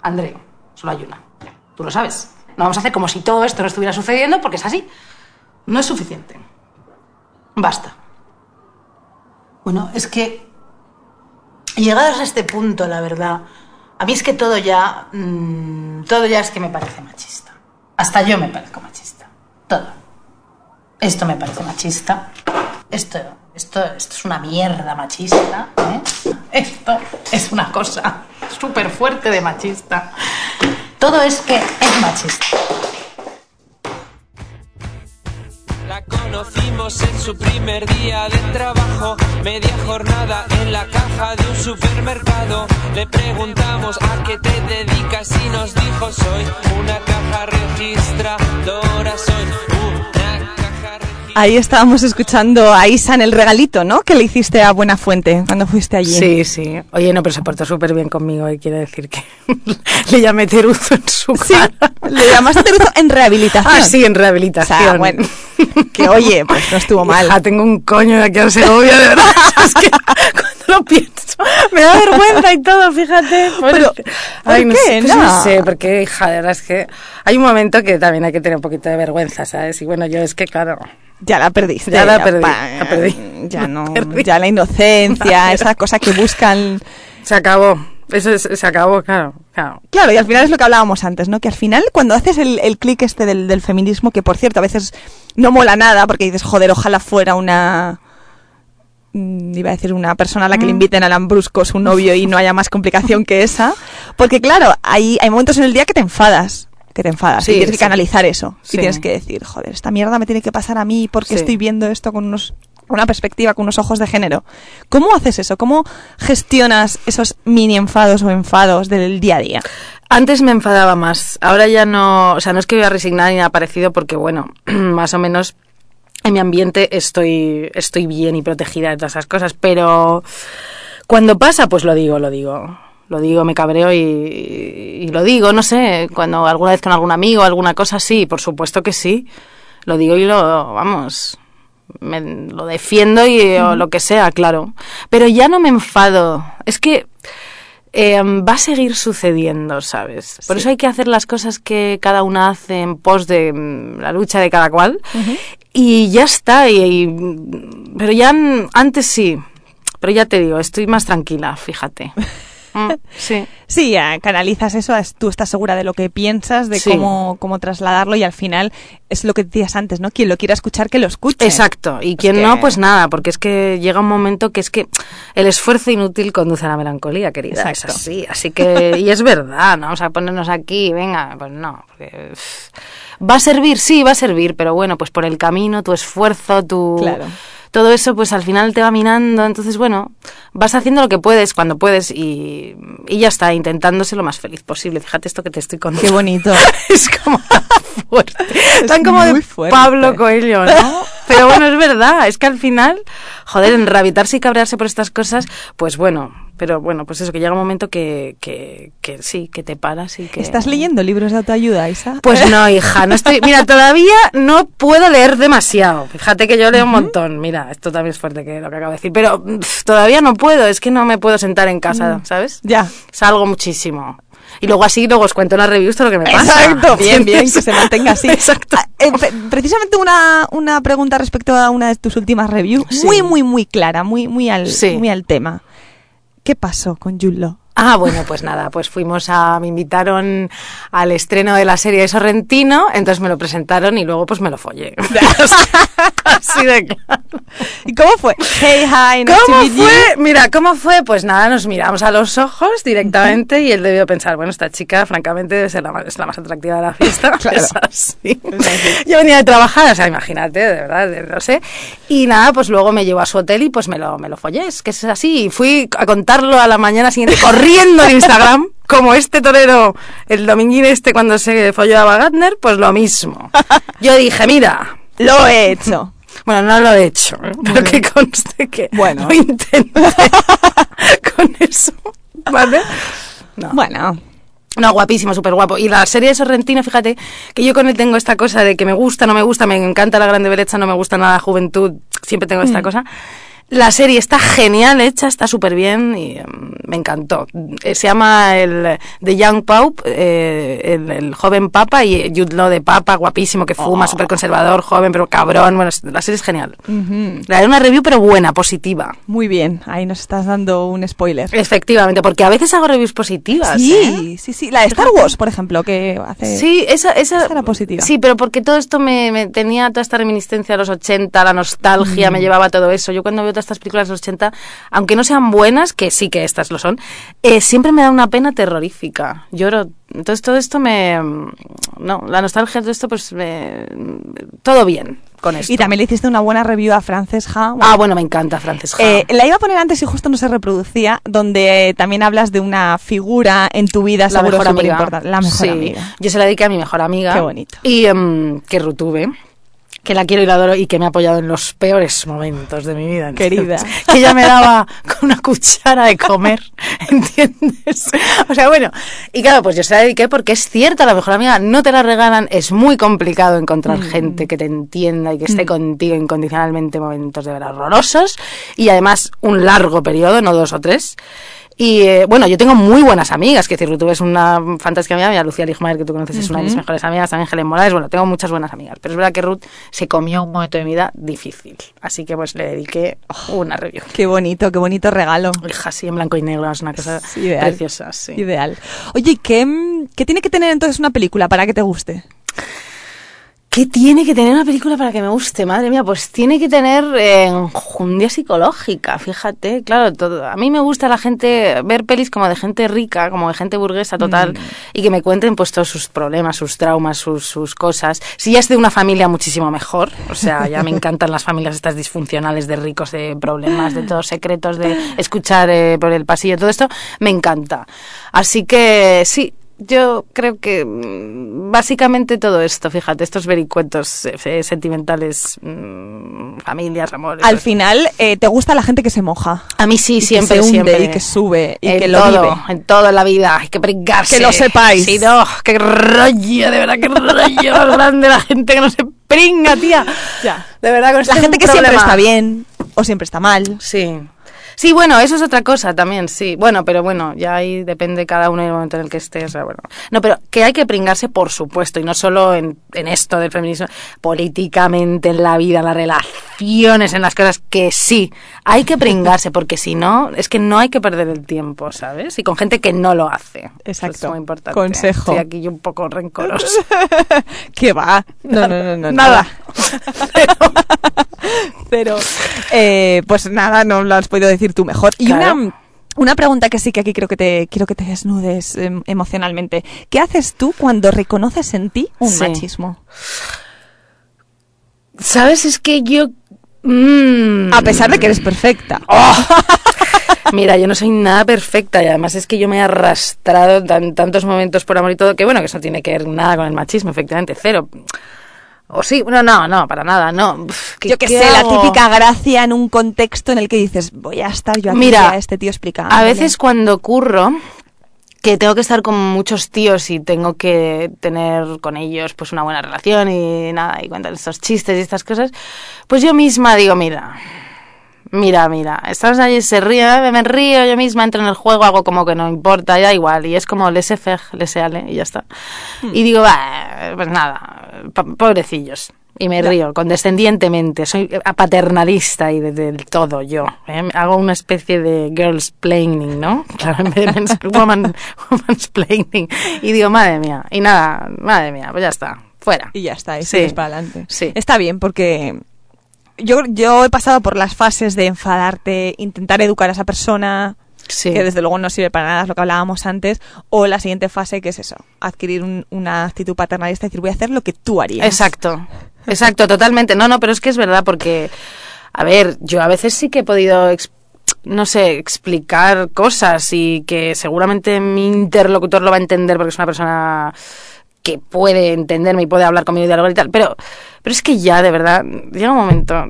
Andreu, solo hay una. Tú lo sabes. No vamos a hacer como si todo esto no estuviera sucediendo porque es así. No es suficiente. Basta. Bueno, es que llegados a este punto, la verdad, a mí es que todo ya, mm, todo ya es que me parece machista. Hasta yo me parezco machista. Todo. Esto me parece machista. Esto, esto, esto es una mierda machista. ¿eh? Esto es una cosa súper fuerte de machista. Todo es que es machista. La conocimos en su primer día de trabajo, media jornada en la caja de un supermercado. Le preguntamos a qué te dedicas y nos dijo soy una caja registradora, soy. Ahí estábamos escuchando a Isa en el regalito, ¿no? Que le hiciste a Buena Fuente cuando fuiste allí. Sí, sí. Oye, no, pero se portó súper bien conmigo y quiere decir que [laughs] le llamé Teruzo en su Sí, cara. le llamaste Teruzo en [laughs] rehabilitación. Ah, sí, en O rehabilitación. sea, bueno. Que oye, pues no estuvo mal. Hija, tengo un coño de aquí a Segovia, de verdad. [laughs] es que cuando lo pienso, me da vergüenza y todo, fíjate. Pero, ¿por no qué? sé, pues No. no sé, porque, hija, de verdad es que hay un momento que también hay que tener un poquito de vergüenza, ¿sabes? Y bueno, yo es que, claro, Ya la perdiste. Ya la perdí, pa- la perdí. Ya La no, perdí. ya la inocencia, [laughs] esa cosa que buscan. se acabó. Eso es- se acabó, claro, claro. Claro, y al final es lo que hablábamos antes, ¿no? Que al final, cuando haces el, el clic este del, del feminismo, que por cierto a veces no mola nada, porque dices, joder, ojalá fuera una. mm, Iba a decir una persona a la que le inviten a Lambrusco su novio y no haya más complicación que esa. Porque claro, hay, hay momentos en el día que te enfadas. Que te enfadas. Sí, y tienes que canalizar eso. Sí. Y tienes que decir, joder, esta mierda me tiene que pasar a mí porque estoy viendo esto con unos una perspectiva, con unos ojos de género. ¿Cómo haces eso? ¿Cómo gestionas esos mini enfados o enfados del día a día? Antes me enfadaba más, ahora ya no, o sea, no es que voy a resignar ni nada parecido porque, bueno, [clears throat] más o menos en mi ambiente estoy, estoy bien y protegida de todas esas cosas, pero cuando pasa, pues lo digo, lo digo. Lo digo, me cabreo y, y lo digo, no sé, cuando alguna vez con algún amigo, alguna cosa, sí, por supuesto que sí. Lo digo y lo, vamos, me, lo defiendo y o lo que sea, claro. Pero ya no me enfado. Es que eh, va a seguir sucediendo, ¿sabes? Por eso hay que hacer las cosas que cada una hace en pos de mm, la lucha de cada cual. Y ya está. Y, y- pero ya antes sí. Pero ya te digo, estoy más tranquila, fíjate. [laughs] Mm, sí. [laughs] Sí, canalizas eso, es- tú estás segura de lo que piensas, de Sí. cómo, cómo trasladarlo y al final es lo que decías antes, ¿no? Quien lo quiera escuchar, que lo escuche. Exacto. Y quien que- no, pues nada, porque es que llega un momento que es que el esfuerzo inútil conduce a la melancolía, querida. Es Exacto. así. Así que, y es verdad, no vamos a ponernos aquí, venga, pues no. porque, va a servir, sí, va a servir, pero bueno, pues por el camino, tu esfuerzo, tu. Claro. Todo eso, pues al final te va minando. Entonces, bueno, vas haciendo lo que puedes, cuando puedes, y, y ya está, intentándose lo más feliz posible. Fíjate esto que te estoy contando. Qué bonito. [laughs] es como tan fuerte. tan como de fuerte. Pablo Coelho, ¿no? Pero bueno, es verdad, es que al final, joder, enrabitarse y cabrearse por estas cosas, pues bueno, pero bueno, pues eso, que llega un momento que, que, que sí, que te paras y que... ¿Estás leyendo libros de autoayuda, Isa? Pues no, [laughs] hija, no estoy. Mira, todavía no puedo leer demasiado. Fíjate que yo leo un montón. Mira, esto también es fuerte que lo que acabo de decir. Pero pff, todavía no puedo, es que no me puedo sentar en casa, ¿sabes? Ya. Salgo muchísimo. Y luego así, luego os cuento en las reviews todo lo que me pasa. Exacto, [laughs] bien, bien, que se mantenga así. [laughs] Exacto. Ah, eh, pre- precisamente una, una pregunta respecto a una de tus últimas reviews, Sí. muy, muy, muy clara, muy, muy al, Sí. muy al tema. ¿Qué pasó con Jude Law? Ah, bueno, pues nada, pues fuimos a, me invitaron al estreno de la serie de Sorrentino, entonces me lo presentaron y luego pues me lo follé. [laughs] Así de claro. ¿Y cómo fue? Hey, hi, nice to ¿Cómo you. fue? Mira, ¿cómo fue? Pues nada, nos miramos a los ojos directamente y él debió pensar, bueno, esta chica francamente debe ser la más, es la más atractiva de la fiesta. [laughs] Claro. [laughs] Es así. Yo venía de trabajar, o sea, imagínate, de verdad, de- no sé. Y nada, pues luego me llevó a su hotel y pues me lo, me lo follé, es que es así. Y fui a contarlo a la mañana siguiente corriendo en Instagram, [laughs] como este torero, el dominguín este cuando se folló a Wagner, pues lo mismo. Yo dije, mira, Lo he hecho. [laughs] bueno, no lo he hecho, ¿eh? pero que conste que Bueno. lo intenté [laughs] con eso, ¿vale? No. Bueno, No, guapísimo, súper guapo. Y la serie de Sorrentino, fíjate, que yo con él tengo esta cosa de que me gusta, no me gusta, me encanta la grande derecha, no me gusta nada la juventud, siempre tengo Mm. esta cosa. La serie está genial hecha, está súper bien y em, me encantó. Eh, se llama el The Young Pope, eh, el, el joven papa y Jude Law de papa, guapísimo, que fuma, súper conservador, joven, pero cabrón. Bueno, la serie es genial. La haré una review, pero buena, positiva. muy bien. Ahí nos estás dando un spoiler. Efectivamente, porque a veces hago reviews positivas. ¿eh? Sí, sí, sí. La de Star Wars, por ejemplo, que hace... Sí, esa, esa, Esa era positiva. Sí, pero porque todo esto me, me tenía toda esta reminiscencia de los 80, la nostalgia, Mm. me llevaba todo eso. Yo cuando veo todas estas películas de los 80, aunque no sean buenas, que sí que estas lo son, eh, siempre me da una pena terrorífica. Lloro. Entonces todo esto me... No, la nostalgia, todo esto, pues me, todo bien con esto. Y también le hiciste una buena review a Frances Ha. Ah, bueno, me encanta Frances Ha. Eh, la iba a poner antes y justo no se reproducía, donde eh, también hablas de una figura en tu vida, la mejor amiga. La mejor Sí, amiga. Yo se la dediqué a mi mejor amiga. Qué bonito. Y em, que retuve. Que la quiero y la adoro y que me ha apoyado en los peores momentos de mi vida. Querida. [laughs] Que ella me daba con una cuchara de comer, [laughs] ¿entiendes? O sea, bueno, y claro, pues yo se la dediqué porque es cierto, a la mejor amiga no te la regalan, es muy complicado encontrar Mm. gente que te entienda y que esté contigo incondicionalmente en momentos de verdad horrorosos y además un largo periodo, no dos o tres. Y eh, bueno, yo tengo muy buenas amigas, que decir, tú ves una fantástica amiga, mira, Lucía Ligmaer, que tú conoces, es una de mis mejores amigas, también Helen Morales, bueno, tengo muchas buenas amigas, pero es verdad que Ruth se comió un momento de mi vida difícil, así que pues le dediqué una review. Qué bonito, qué bonito regalo. Hija, así en blanco y negro, es una cosa Sí, ideal. preciosa, sí. Ideal. Oye, ¿y ¿qué, ¿qué tiene que tener entonces una película para que te guste? ¿Qué tiene que tener una película para que me guste? Madre mía, pues tiene que tener eh, enjundia psicológica, fíjate. Claro, todo, a mí me gusta la gente, ver pelis como de gente rica, como de gente burguesa total, y que me cuenten pues todos sus problemas, sus traumas, sus, sus cosas. Si ya es de una familia, muchísimo mejor. O sea, ya me encantan las familias estas disfuncionales de ricos, de problemas, de todos secretos, de escuchar eh, por el pasillo, todo esto, me encanta. Así que sí, yo creo que mm, básicamente todo esto, fíjate, estos vericuentos eh, sentimentales, mm, familias, amores. Al final, eh, ¿te gusta la gente que se moja? a mí sí, y que siempre, se hunde siempre. y que sube y en que lo todo, vive. en todo la vida, hay que pringarse. Que lo sepáis. Sí, no, qué rollo, de verdad, qué rollo más grande la gente que no se pringa, tía. Ya. De verdad, con La gente que siempre está bien o siempre está mal. Sí. Sí, bueno, eso es otra cosa también, sí. Bueno, pero bueno, ya ahí depende cada uno del momento en el que esté. O sea, bueno. No, pero que hay que pringarse, por supuesto, y no solo en, en esto del feminismo, políticamente, en la vida, en las relaciones, en las cosas, que sí, hay que pringarse, porque si no, es que no hay que perder el tiempo, ¿sabes? Y con gente que no lo hace. Eso Exacto. es muy importante. Consejo. Estoy aquí yo un poco rencorosa. [laughs] ¿Qué va? No, no, no, no. Nada. [laughs] Pero, eh, pues nada, no lo has podido decir tú mejor. Y Claro. una, una pregunta que sí que aquí creo que te quiero que te desnudes em, emocionalmente. ¿Qué haces tú cuando reconoces en ti un Sí. machismo? ¿Sabes? Es que yo... mm, A pesar de que eres perfecta. [laughs] Mira, yo no soy nada perfecta y además es que yo me he arrastrado tan, tantos momentos por amor y todo que bueno, que eso no tiene que ver nada con el machismo, efectivamente, cero. O sí, no, no, no, para nada, no. Uf, ¿qué- Yo que qué sé, la típica gracia en un contexto en el que dices, voy a estar yo aquí Mira, a este tío explicando. A veces cuando curro, que tengo que estar con muchos tíos y tengo que tener con ellos pues una buena relación y nada, y cuentan estos chistes y estas cosas, pues yo misma digo, mira, mira, mira, estamos ahí, se ríe, me río, yo misma entro en el juego, hago como que no importa, da igual, y es como laissez faire, laissez aller, y ya está. Y digo, "Bah, pues nada, pobrecillos. Y me río condescendientemente, soy paternalista y de- del todo yo. ¿eh? Hago una especie de girls planning, ¿no? Claro, en vez de woman, woman's planning. Y digo, madre mía, y nada, madre mía, pues ya está, fuera. Y ya está, y Sí. para adelante. Sí. Está bien, porque yo, yo he pasado por las fases de enfadarte, intentar educar a esa persona, Sí. que desde luego no sirve para nada, es lo que hablábamos antes, o la siguiente fase que es eso, adquirir un- una actitud paternalista decir, voy a hacer lo que tú harías. Exacto, exacto, totalmente. No, no, pero es que es verdad porque, a ver, yo a veces sí que he podido, no sé, explicar cosas y que seguramente mi interlocutor lo va a entender porque es una persona que puede entenderme y puede hablar conmigo y dialogar y tal, pero, pero es que ya, de verdad, llega un momento,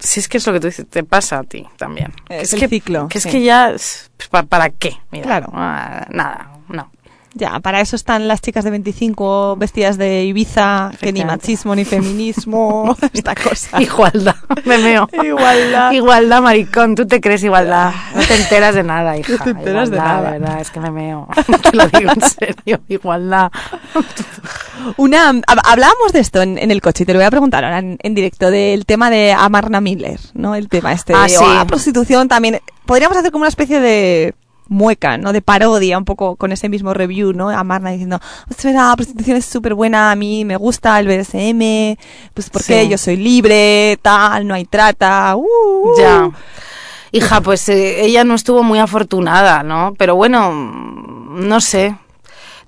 si es que es lo que tú dices, te pasa a ti también. Que Es el que, ciclo, Que es sí. que ya, pues, ¿pa- ¿para qué? Mira, Claro. ah, nada, no. Ya, para eso están las chicas de 25 vestidas de Ibiza, que ni machismo ni feminismo, [laughs] [laughs] esta cosa. Igualdad, me meo. Igualdad. Igualdad, maricón, tú te crees igualdad. No te enteras de nada, [laughs] hija. te enteras de nada. verdad, es que me meo. Te lo digo en serio, igualdad. Una, hab- hablábamos de esto en, en el coche y te lo voy a preguntar ahora en, en directo del tema de Amarna Miller, ¿no? El tema este Ah, de sí. oh, la prostitución también. Podríamos hacer como una especie de mueca, ¿no? De parodia, un poco con ese mismo review, ¿no? Amarna diciendo, es verdad, la prostitución es súper buena, a mí me gusta el BDSM, pues porque Sí. yo soy libre, tal, no hay trata, uh, uh. Ya. Hija, pues eh, ella no estuvo muy afortunada, ¿no? Pero bueno, no sé.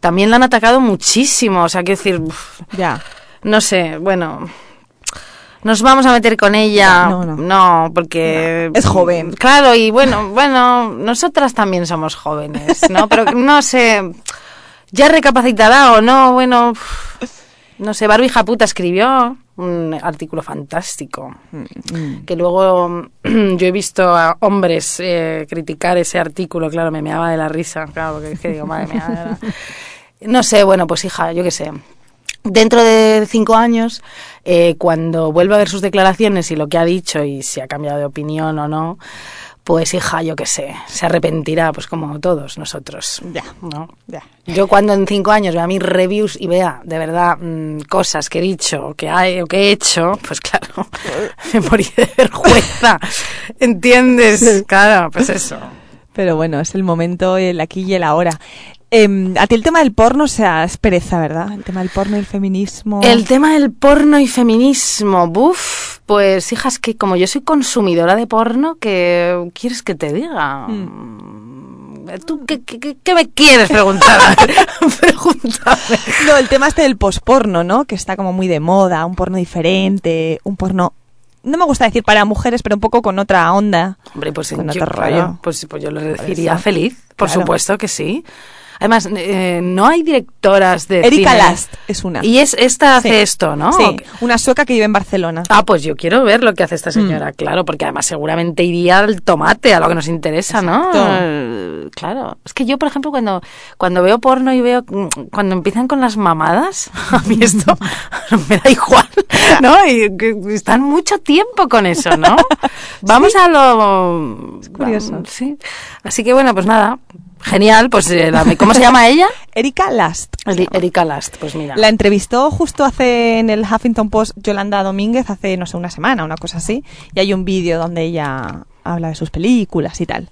También la han atacado muchísimo, o sea, quiero decir, uf, Ya. no sé, bueno. Nos vamos a meter con ella. No, no. porque. No, es joven. Claro, y bueno, bueno, nosotras también somos jóvenes, ¿no? Pero no sé. Ya recapacitará o no, bueno. No sé, Barbie Japuta escribió. un artículo fantástico. Que luego [clears throat] yo he visto a hombres eh, criticar ese artículo, claro, me meaba de la risa, claro, porque es que digo, madre mía. No sé, bueno, pues hija, yo qué sé. Dentro de cinco años, eh, cuando vuelva a ver sus declaraciones y lo que ha dicho y si ha cambiado de opinión o no, pues hija, yo qué sé, se arrepentirá, pues como todos nosotros. Ya, ¿no? ya. Yo cuando en cinco años vea mis reviews y vea de verdad mm, cosas que he dicho o que, hay, o que he hecho, pues claro, [laughs] me morí de vergüenza. ¿Entiendes? Claro, pues eso. Pero bueno, es el momento, el aquí y el ahora. Em, a ti el tema del porno, o sea, es pereza, ¿verdad? El tema del porno y el feminismo. El tema del porno y feminismo, buf, pues hija, es que como yo soy consumidora de porno, ¿qué quieres que te diga? ¿Tú qué, qué- qué- me quieres preguntar? [laughs] [laughs] Pregúntame. No, el tema este del posporno, ¿no? Que está como muy de moda, un porno diferente, un porno... No me gusta decir para mujeres, pero un poco con otra onda. Hombre, pues, Con yo, rollo. pues, pues yo lo decidiría eso. feliz, por Claro. supuesto que sí. Además, eh, no hay directoras de Erika cine. Last es una. Y es esta Sí. hace esto, ¿no? Sí, una sueca que vive en Barcelona. Ah, pues yo quiero ver lo que hace esta señora, Mm. claro, porque además seguramente iría al tomate, a lo que nos interesa, ¿no? Exacto. Eh, Claro. Es que yo, por ejemplo, cuando, cuando veo porno y veo, mm, cuando empiezan con las mamadas, [laughs] a mí esto [laughs] me da igual, ¿no? Y están mucho tiempo con eso, ¿no? [laughs] Vamos a lo... curioso. Sí. Así que bueno, pues nada. Genial, pues eh, la- ¿cómo se llama ella? [laughs] Erika Last. Eri- Erika Last, pues mira. La entrevistó justo hace en el Huffington Post Yolanda Domínguez hace, no sé, una semana, una cosa así. Y hay un vídeo donde ella habla de sus películas y tal.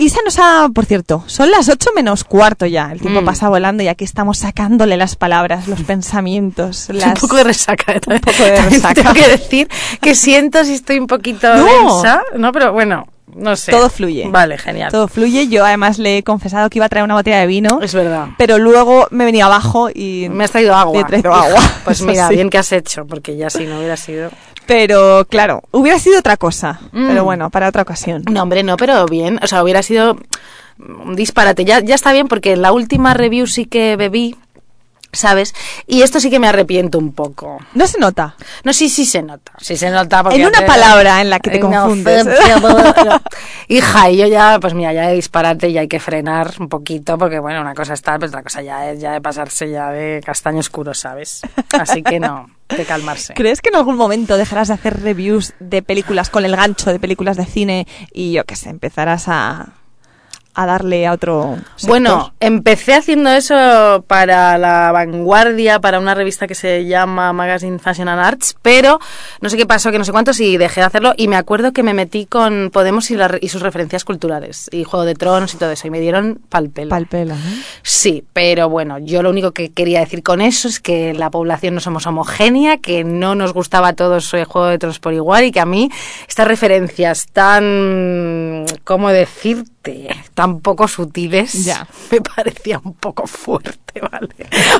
Isa nos ha, por cierto, son las 8 menos cuarto ya. El tiempo Mm. pasa volando y aquí estamos sacándole las palabras, los pensamientos. [laughs] Un Las... poco de resaca. ¿eh? Un poco de [laughs] resaca. Tengo que decir que siento si estoy un poquito No. densa, ¿no? Pero bueno, no sé. Todo fluye. Vale, genial. Todo fluye. Yo además le he confesado que iba a traer una botella de vino. Es verdad. Pero luego me venido abajo y... Me has traído agua. Le he traído agua. [laughs] Pues mira, sí. bien que has hecho, porque ya si no hubiera sido... Pero claro, hubiera sido otra cosa. Mm. Pero bueno, para otra ocasión. No, hombre, no, pero bien. O sea, hubiera sido un disparate. Ya, ya está bien, porque en la última review sí que bebí, ¿sabes? Y esto sí que me arrepiento un poco. No se nota. No, sí, sí se nota. Sí se nota. Porque En una te- palabra en la que te No, confundes. no. [laughs] Hija, y yo ya, pues mira, ya de disparate ya hay que frenar un poquito, porque bueno, una cosa está, pero otra cosa ya es ya de pasarse ya de castaño oscuro, ¿sabes? Así que no, de calmarse. ¿Crees que en algún momento dejarás de hacer reviews de películas con el gancho de películas de cine y yo qué sé, empezarás a, a darle a otro sector? Bueno, empecé haciendo eso para La Vanguardia, para una revista que se llama Magazine Fashion and Arts, pero no sé qué pasó, que no sé cuántos, y dejé de hacerlo. Y me acuerdo que me metí con Podemos y, la- y sus referencias culturales, y Juego de Tronos y todo eso, y me dieron pal pelo. Pal pelo, ¿no? Sí, pero bueno, yo lo único que quería decir con eso es que la población no somos homogénea, que no nos gustaba a todos el Juego de Tronos por igual y que a mí estas referencias tan, ¿cómo decirte? Tan poco sutiles, Ya. [laughs] me parecía un poco fuerte, ¿vale?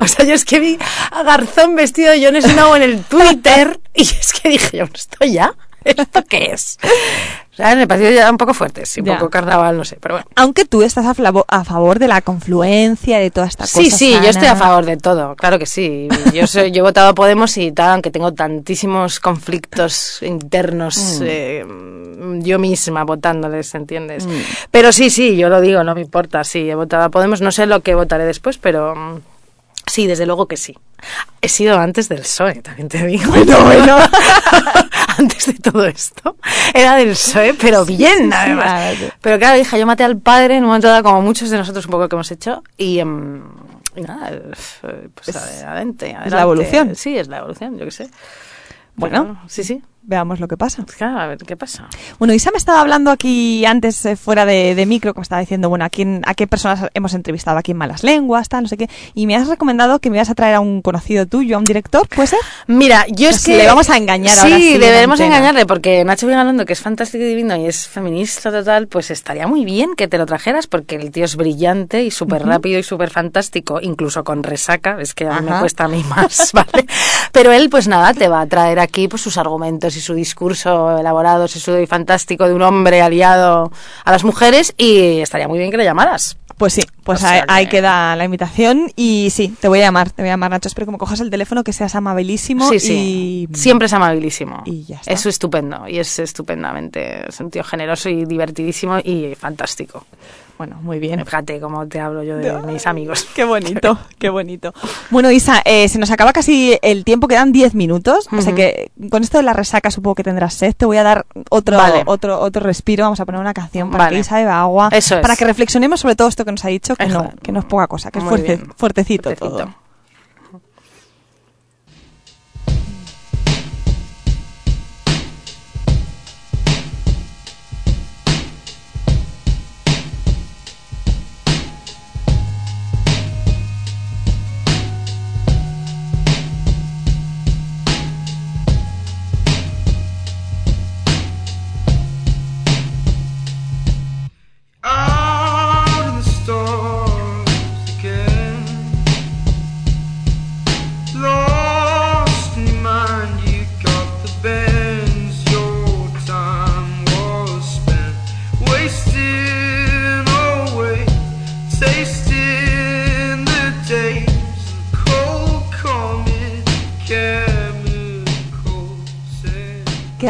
O sea, yo es que vi a Garzón vestido de Jon Snow en el Twitter y es que dije, yo, ¿esto ya? [laughs] ¿Esto qué es? O sea, me pareció ya un poco fuerte, sí, un Ya. poco carnaval, no sé, pero bueno. Aunque tú estás a, flavo- a favor de la confluencia, de toda esta cosa. Sí, sí, yo estoy a favor de todo, claro que sí. Yo soy, yo he votado a Podemos y tal, aunque tengo tantísimos conflictos internos [laughs] Mm. eh, yo misma votándoles, ¿entiendes? Mm. Pero sí, sí, yo lo digo, no me importa, sí, he votado a Podemos, no sé lo que votaré después, pero mm, sí, desde luego que sí. He sido antes del PSOE, también te digo. Bueno, bueno. [laughs] antes de todo esto, era del PSOE, pero bien, además. claro. Pero claro, hija, yo maté al padre en un momento dado, como muchos de nosotros un poco que hemos hecho, y, y nada, eh, pues adelante, adelante. la evolución. Sí, es la evolución, yo qué sé. Bueno. Sí, sí. Veamos lo que pasa. Claro, a ver, ¿qué pasa? Bueno, Isa me estaba hablando aquí antes, eh, fuera de, de micro, como estaba diciendo, bueno, a, quién, a qué personas hemos entrevistado aquí en Malas Lenguas, tal, no sé qué. Y me has recomendado que me ibas a traer a un conocido tuyo, a un director, ¿puede ser? Mira, yo es Pues que... le vamos a engañar sí, ahora sí deberemos engañarle, porque Nacho Vigalondo, que es fantástico y divino y es feminista total, pues estaría muy bien que te lo trajeras, porque el tío es brillante y súper rápido y súper fantástico, incluso con resaca, es que a mí me cuesta a mí más, [laughs] ¿vale? Pero él, pues nada, te va a traer aquí pues sus argumentos y su discurso elaborado, sesudo y fantástico de un hombre aliado a las mujeres, y estaría muy bien que le llamaras. Pues sí, Pues O sea ahí, ahí que- queda la invitación y sí, te voy a llamar, te voy a llamar Nacho, espero que me cojas el teléfono, que seas amabilísimo Sí, sí. y... Siempre es amabilísimo. Y ya está. Es estupendo. Y es estupendamente. Es un tío generoso y divertidísimo y fantástico. Bueno, muy bien. Fíjate cómo te hablo yo de mis amigos. [laughs] Qué bonito, [laughs] qué bonito. Bueno, Isa, eh, se nos acaba casi el tiempo, quedan 10 minutos. O sea Ujú. que con esto de la resaca supongo que tendrás sed. Te voy a dar otro, Vale. otro, otro respiro. Vamos a poner una canción para Vale. que Isa beba agua. Eso es. Para que reflexionemos sobre todo esto que nos ha dicho, que, Eso. no, que no es poca cosa, que es fuerte- fuertecito, Fuertecito. todo.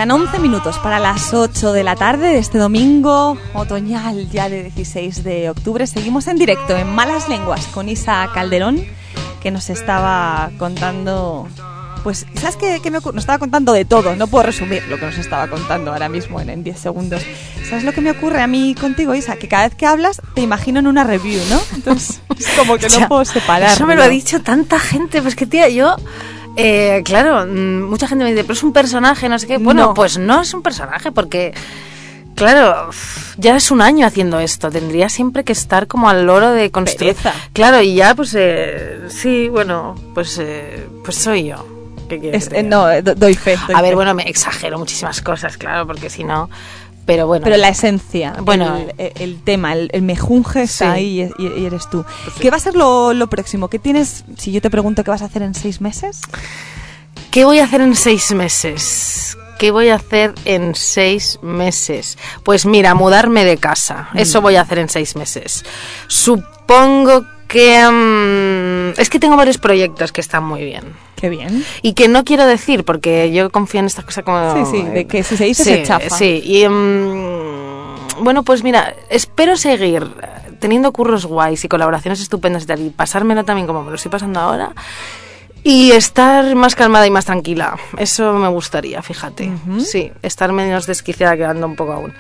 Quedan 11 minutos para las 8 de la tarde de este domingo otoñal ya de 16 de octubre. Seguimos en directo en Malas Lenguas con Isa Calderón que nos estaba contando... Pues, ¿sabes qué, qué me ocurre? Nos estaba contando de todo, no puedo resumir lo que nos estaba contando ahora mismo en, en 10 segundos. ¿Sabes lo que me ocurre a mí contigo, Isa? Que cada vez que hablas te imagino en una review, ¿no? Entonces, [laughs] es como que no puedo separar. Eso me lo ha dicho tanta gente. Pues que, tía, yo. Eh, claro, mm, mucha gente me dice, pero es un personaje, no sé qué. Bueno, No. pues no es un personaje, porque. Claro, ya es un año haciendo esto. Tendría siempre que estar como al loro de construir. Claro, y ya, pues. eh, sí, bueno, pues. eh, pues soy yo. ¿Qué quieres Es- eh, no, eh, do- doy fe. doy A ver, fe. bueno, me exagero muchísimas cosas, claro, porque si no. Pero bueno. Pero la esencia, Bueno. el, el- el tema, el, el mejunje está Sí. ahí y, y eres tú. ¿Qué va a ser lo, lo próximo? ¿Qué tienes, si yo te pregunto qué vas a hacer en seis meses? ¿Qué voy a hacer en seis meses? ¿Qué voy a hacer en seis meses? Pues mira, mudarme de casa. Eso voy a hacer en seis meses. Supongo que... mm, es que tengo varios proyectos que están muy bien. Qué bien. Y que no quiero decir, porque yo confío en estas cosas como... Sí, sí, de que si se dice sí, se chafa. Sí, y... mm, bueno, pues mira, espero seguir teniendo curros guays y colaboraciones estupendas y tal, y pasármelo también como me lo estoy pasando ahora. Y estar más calmada y más tranquila. Eso me gustaría, fíjate. Sí, estar menos desquiciada quedando un poco aún.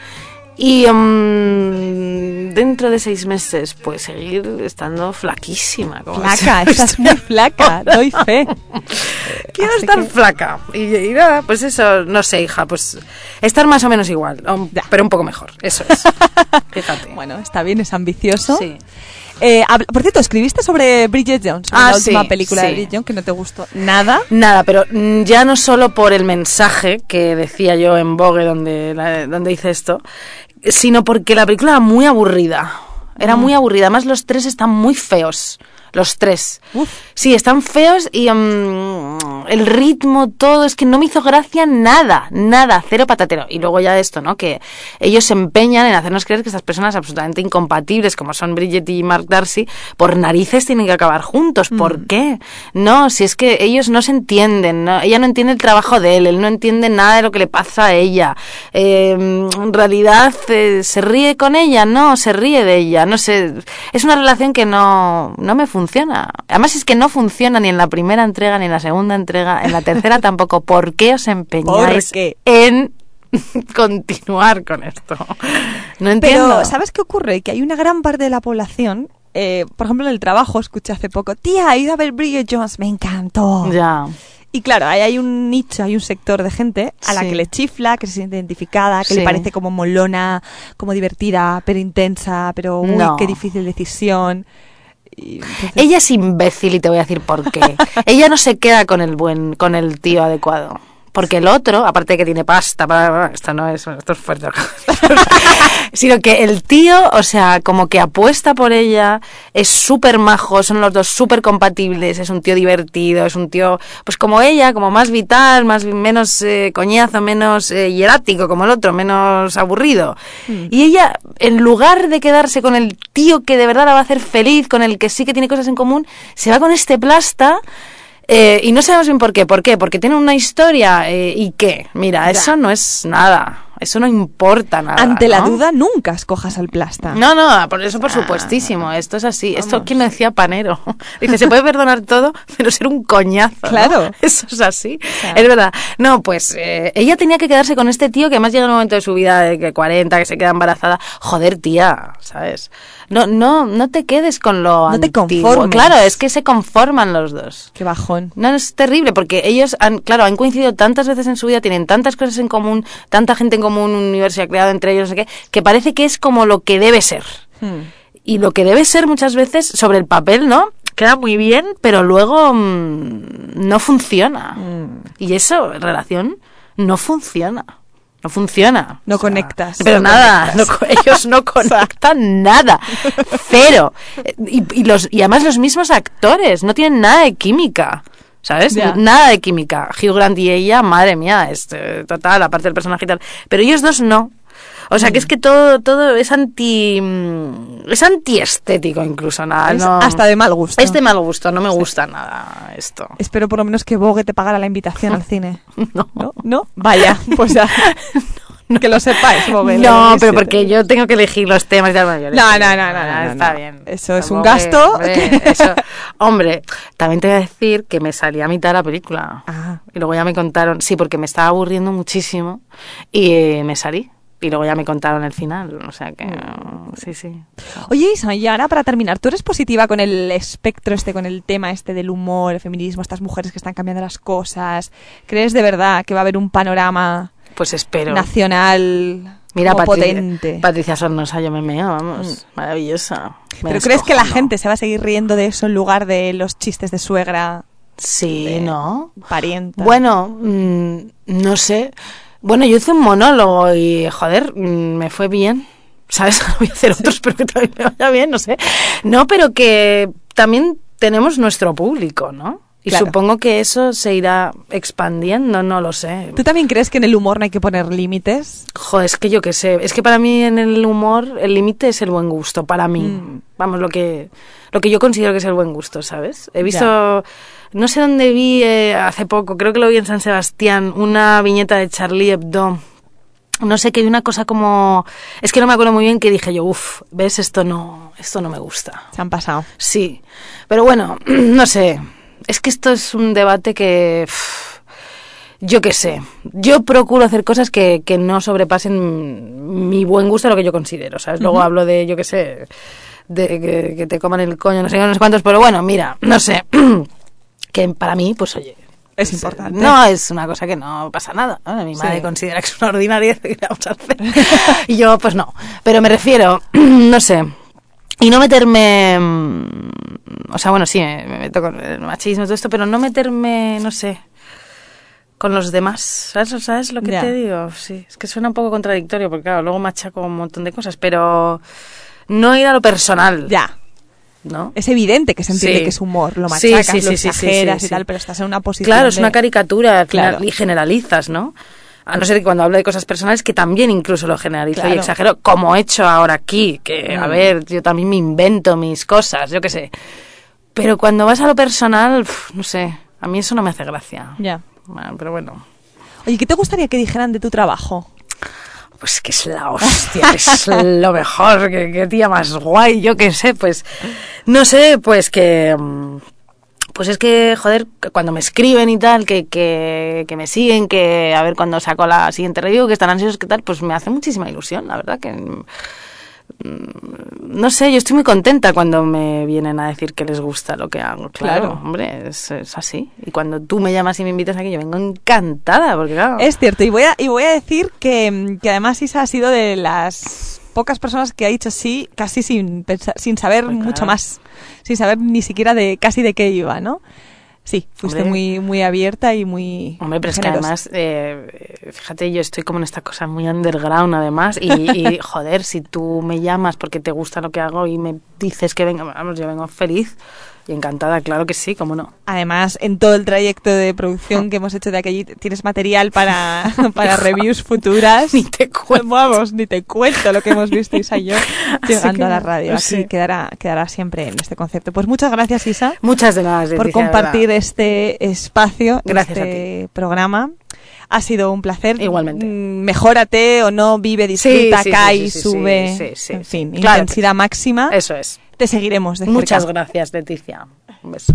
Y mm, dentro de seis meses, pues seguir estando flaquísima. como Flaca, estás muy flaca, doy fe. [laughs] Quiero Así estar que- flaca. Y, y nada, pues eso, no sé, hija, pues estar más o menos igual, um, pero un poco mejor, eso es. [laughs] Fíjate. Bueno, está bien, es ambicioso. Sí. Eh, por cierto, escribiste sobre Bridget Jones, sobre Ah, la última sí, película de. Bridget Jones, que no te gustó nada. Nada, pero mm, ya no solo por el mensaje que decía yo en Vogue donde, la- donde hice esto, sino porque la película era muy aburrida. Era muy aburrida. Además, los tres están muy feos. Los tres. Sí, están feos y mm, el ritmo, todo, es que no me hizo gracia nada, nada, cero patatero. Y luego ya esto, ¿no? Que ellos se empeñan en hacernos creer que estas personas absolutamente incompatibles, como son Bridget y Mark Darcy, por narices tienen que acabar juntos. ¿Por qué? No, si es que ellos no se entienden, ¿no? ella no entiende el trabajo de él, él no entiende nada de lo que le pasa a ella. Eh, en realidad, eh, ¿se ríe con ella? No, se ríe de ella, no sé. Es una relación que no, no me funciona. Además es que no funciona ni en la primera entrega, ni en la segunda entrega, en la tercera [laughs] tampoco. ¿Por qué os empeñáis ¿Por qué? en [laughs] continuar con esto? No entiendo. Pero, ¿sabes qué ocurre? Que hay una gran parte de la población, eh, por ejemplo, en el trabajo, escuché hace poco, tía, he ido a ver Bridget Jones, me encantó. Ya. Y claro, ahí hay un nicho, hay un sector de gente a la Sí. que le chifla, que se siente identificada, que Sí. le parece como molona, como divertida, pero intensa, pero uy, No. qué difícil decisión. Y entonces- Ella es imbécil y te voy a decir por qué. [laughs] Ella no se queda con el buen, con el tío adecuado. Porque el otro, aparte de que tiene pasta, para- esto no es, esto es fuerte, [laughs] sino que el tío, o sea, como que apuesta por ella, es súper majo, son los dos súper compatibles, es un tío divertido, es un tío, pues como ella, como más vital, más menos eh, coñazo, menos eh, hierático, como el otro, menos aburrido. Y ella, en lugar de quedarse con el tío que de verdad la va a hacer feliz, con el que sí que tiene cosas en común, se va con este plasta. Eh, y no sabemos bien por qué. ¿Por qué? Porque tiene una historia eh, y qué. Mira, eso no es nada. Eso no importa nada. Ante la duda, nunca escojas al plasta. No, no, por eso por supuestísimo. Esto es así. Esto quien lo decía Panero. [laughs] Dice, se puede perdonar todo, pero ser un coñazo. ¿no? Claro. [laughs] Eso es así. Es verdad. No, pues eh, ella tenía que quedarse con este tío que además llega en un momento de su vida de que 40, que se queda embarazada. Joder, tía, ¿sabes? No, no, no te quedes con lo No te conformes. Claro, es que se conforman los dos. Qué bajón. No, es terrible porque ellos han, claro, han coincidido tantas veces en su vida, tienen tantas cosas en común, tanta gente en común, un universo creado entre ellos, no sé qué, que parece que es como lo que debe ser. Hmm. Y lo que debe ser muchas veces sobre el papel, ¿no? Queda muy bien, pero luego mm, no funciona. Hmm. Y eso, en relación, no funciona. No funciona. No O sea, conectas. Pero No nada, conectas. no co- [laughs] ellos no [laughs] conectan nada. [laughs] Cero. Eh, Y, y los, y además los mismos actores, no tienen nada de química. ¿Sabes? Nada de química. Hugh Grant y ella, madre mía, es eh, total, aparte del personaje y tal. Pero ellos dos no. O sea, que es Mm. que todo, todo es anti. mm, Es antiestético incluso, nada. Es no- hasta de mal gusto. Es de mal gusto, no me gusta nada esto. Espero por lo menos que Vogue te pagara la invitación al [laughs] cine. No. ¿No? ¿No? Vaya, pues ya. [laughs] Que lo sepáis, Vogue. No, pero que porque yo tengo que elegir los temas y tal. bueno, No, no, no, no, Ah, no, Está bien. Eso es un Tampoco gasto hombre, eso- [laughs] hombre, también te voy a decir que me salí a mitad de la película. Ah. Y luego ya me contaron, sí, porque me estaba aburriendo muchísimo y eh, me salí. Y luego ya me contaron el final, o sea que Mm. sí, sí. Oye, Isa, y ahora para terminar, ¿tú eres positiva con el espectro este, con el tema este del humor, el feminismo, estas mujeres que están cambiando las cosas? ¿Crees de verdad que va a haber un panorama Pues espero. nacional Mira, como Patri- potente? Patricia Sornosa, yo me meo, vamos, maravillosa. Me ¿Pero crees que la gente se va a seguir riendo de eso en lugar de los chistes de suegra, Sí, de ¿no? parienta? Bueno, mm, no sé. Bueno, yo hice un monólogo y, joder, mm, me fue bien. ¿Sabes? [laughs] Voy a hacer otros, pero que también me vaya bien, no sé. No, pero que también tenemos nuestro público, ¿no? Y Claro. supongo que eso se irá expandiendo, no lo sé. ¿Tú también crees que en el humor no hay que poner límites? Joder, es que yo qué sé. Es que para mí en el humor el límite es el buen gusto, para mí. Mm. Vamos, lo que, lo que yo considero que es el buen gusto, ¿sabes? He visto, no sé dónde vi eh, hace poco, creo que lo vi en San Sebastián, una viñeta de Charlie Hebdo. No sé, que vi una cosa como... Es que no me acuerdo muy bien que dije yo, uff, ¿ves? Esto no, esto no me gusta. Se han pasado. Sí, pero bueno, [clears throat] no sé. Es que esto es un debate que... yo qué sé. Yo procuro hacer cosas que, que no sobrepasen mi buen gusto, lo que yo considero, ¿sabes? Luego hablo de, yo qué sé, de que, que te coman el coño, no sé, qué, no sé cuántos, pero bueno, mira, no sé. [clears throat] que para mí, pues oye, Es importante. no es una cosa que no pasa nada. ¿no? Mi madre Sí. considera que es una ordinaria [laughs] ¿qué le vamos a hacer? [laughs] y yo, pues no. Pero me refiero, [clears throat] no sé. Y no meterme. mm, O sea, bueno, sí, me, me meto con el machismo y todo esto, pero no meterme, no sé. Con los demás, ¿sabes? ¿Sabes lo que te digo? Sí, es que suena un poco contradictorio, porque claro, luego machaco un montón de cosas, pero no ir a lo personal, Ya. ¿no? Es evidente que se entiende Sí. que es humor, lo machacas, sí, lo sí, exageras y tal, pero estás en una posición Claro, es una caricatura Claro. y generalizas, ¿no? A no ser que cuando hablo de cosas personales, que también incluso lo generalizo Claro. y exagero, como he hecho ahora aquí, que, a Mm. ver, yo también me invento mis cosas, yo qué sé. Pero cuando vas a lo personal, no sé, a mí eso no me hace gracia. Ya. Bueno, pero bueno, Oye, ¿qué te gustaría que dijeran de tu trabajo? pues que es la hostia, que es [laughs] lo mejor, que, que tía más guay, yo qué sé, pues, no sé, pues que... mm, Pues es que, joder, cuando me escriben y tal, que, que, que me siguen, que a ver cuándo saco la siguiente review, que están ansiosos, que tal, pues me hace muchísima ilusión, la verdad, que... mm, No sé, yo estoy muy contenta cuando me vienen a decir que les gusta lo que hago. Claro, Claro. hombre, es, es así. Y cuando tú me llamas y me invitas aquí, yo vengo encantada, porque claro... Es cierto, y voy a, y voy a decir que, que además Isa ha sido de las pocas personas que ha dicho sí casi sin, sin saber Pues mucho más, sin saber ni siquiera de casi de qué iba, ¿no? Sí, fuiste Hombre. muy, muy abierta y muy. Hombre, pero es que además, eh, fíjate, yo estoy como en esta cosa muy underground además y, y, [laughs] joder, si tú me llamas porque te gusta lo que hago y me dices que venga, vamos, yo vengo feliz y encantada, claro que sí, cómo no. Además, en todo el trayecto de producción que hemos hecho de aquello, tienes material para, [laughs] para reviews futuras. Ni te cuento. Vamos, ni te cuento lo que hemos visto Isa y yo [laughs] llegando a la radio. sí. Así quedará, quedará siempre en este concepto. Pues muchas gracias, Isa, Muchas de las por compartir este espacio, Gracias a este programa. Ha sido un placer. Igualmente. Mm, Mejórate o no, vive, disfruta, sí, sí, cae, sube. sí, sí, en fin, Claro intensidad máxima. Eso es. Te seguiremos de cerca. Muchas gracias, Leticia. Un beso.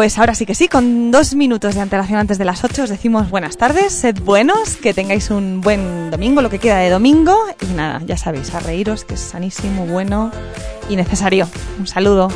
Pues ahora sí que sí, con dos minutos de antelación antes de las 8 os decimos buenas tardes, sed buenos, que tengáis un buen domingo, lo que queda de domingo. Y nada, ya sabéis, a reíros, que es sanísimo, bueno y necesario. Un saludo.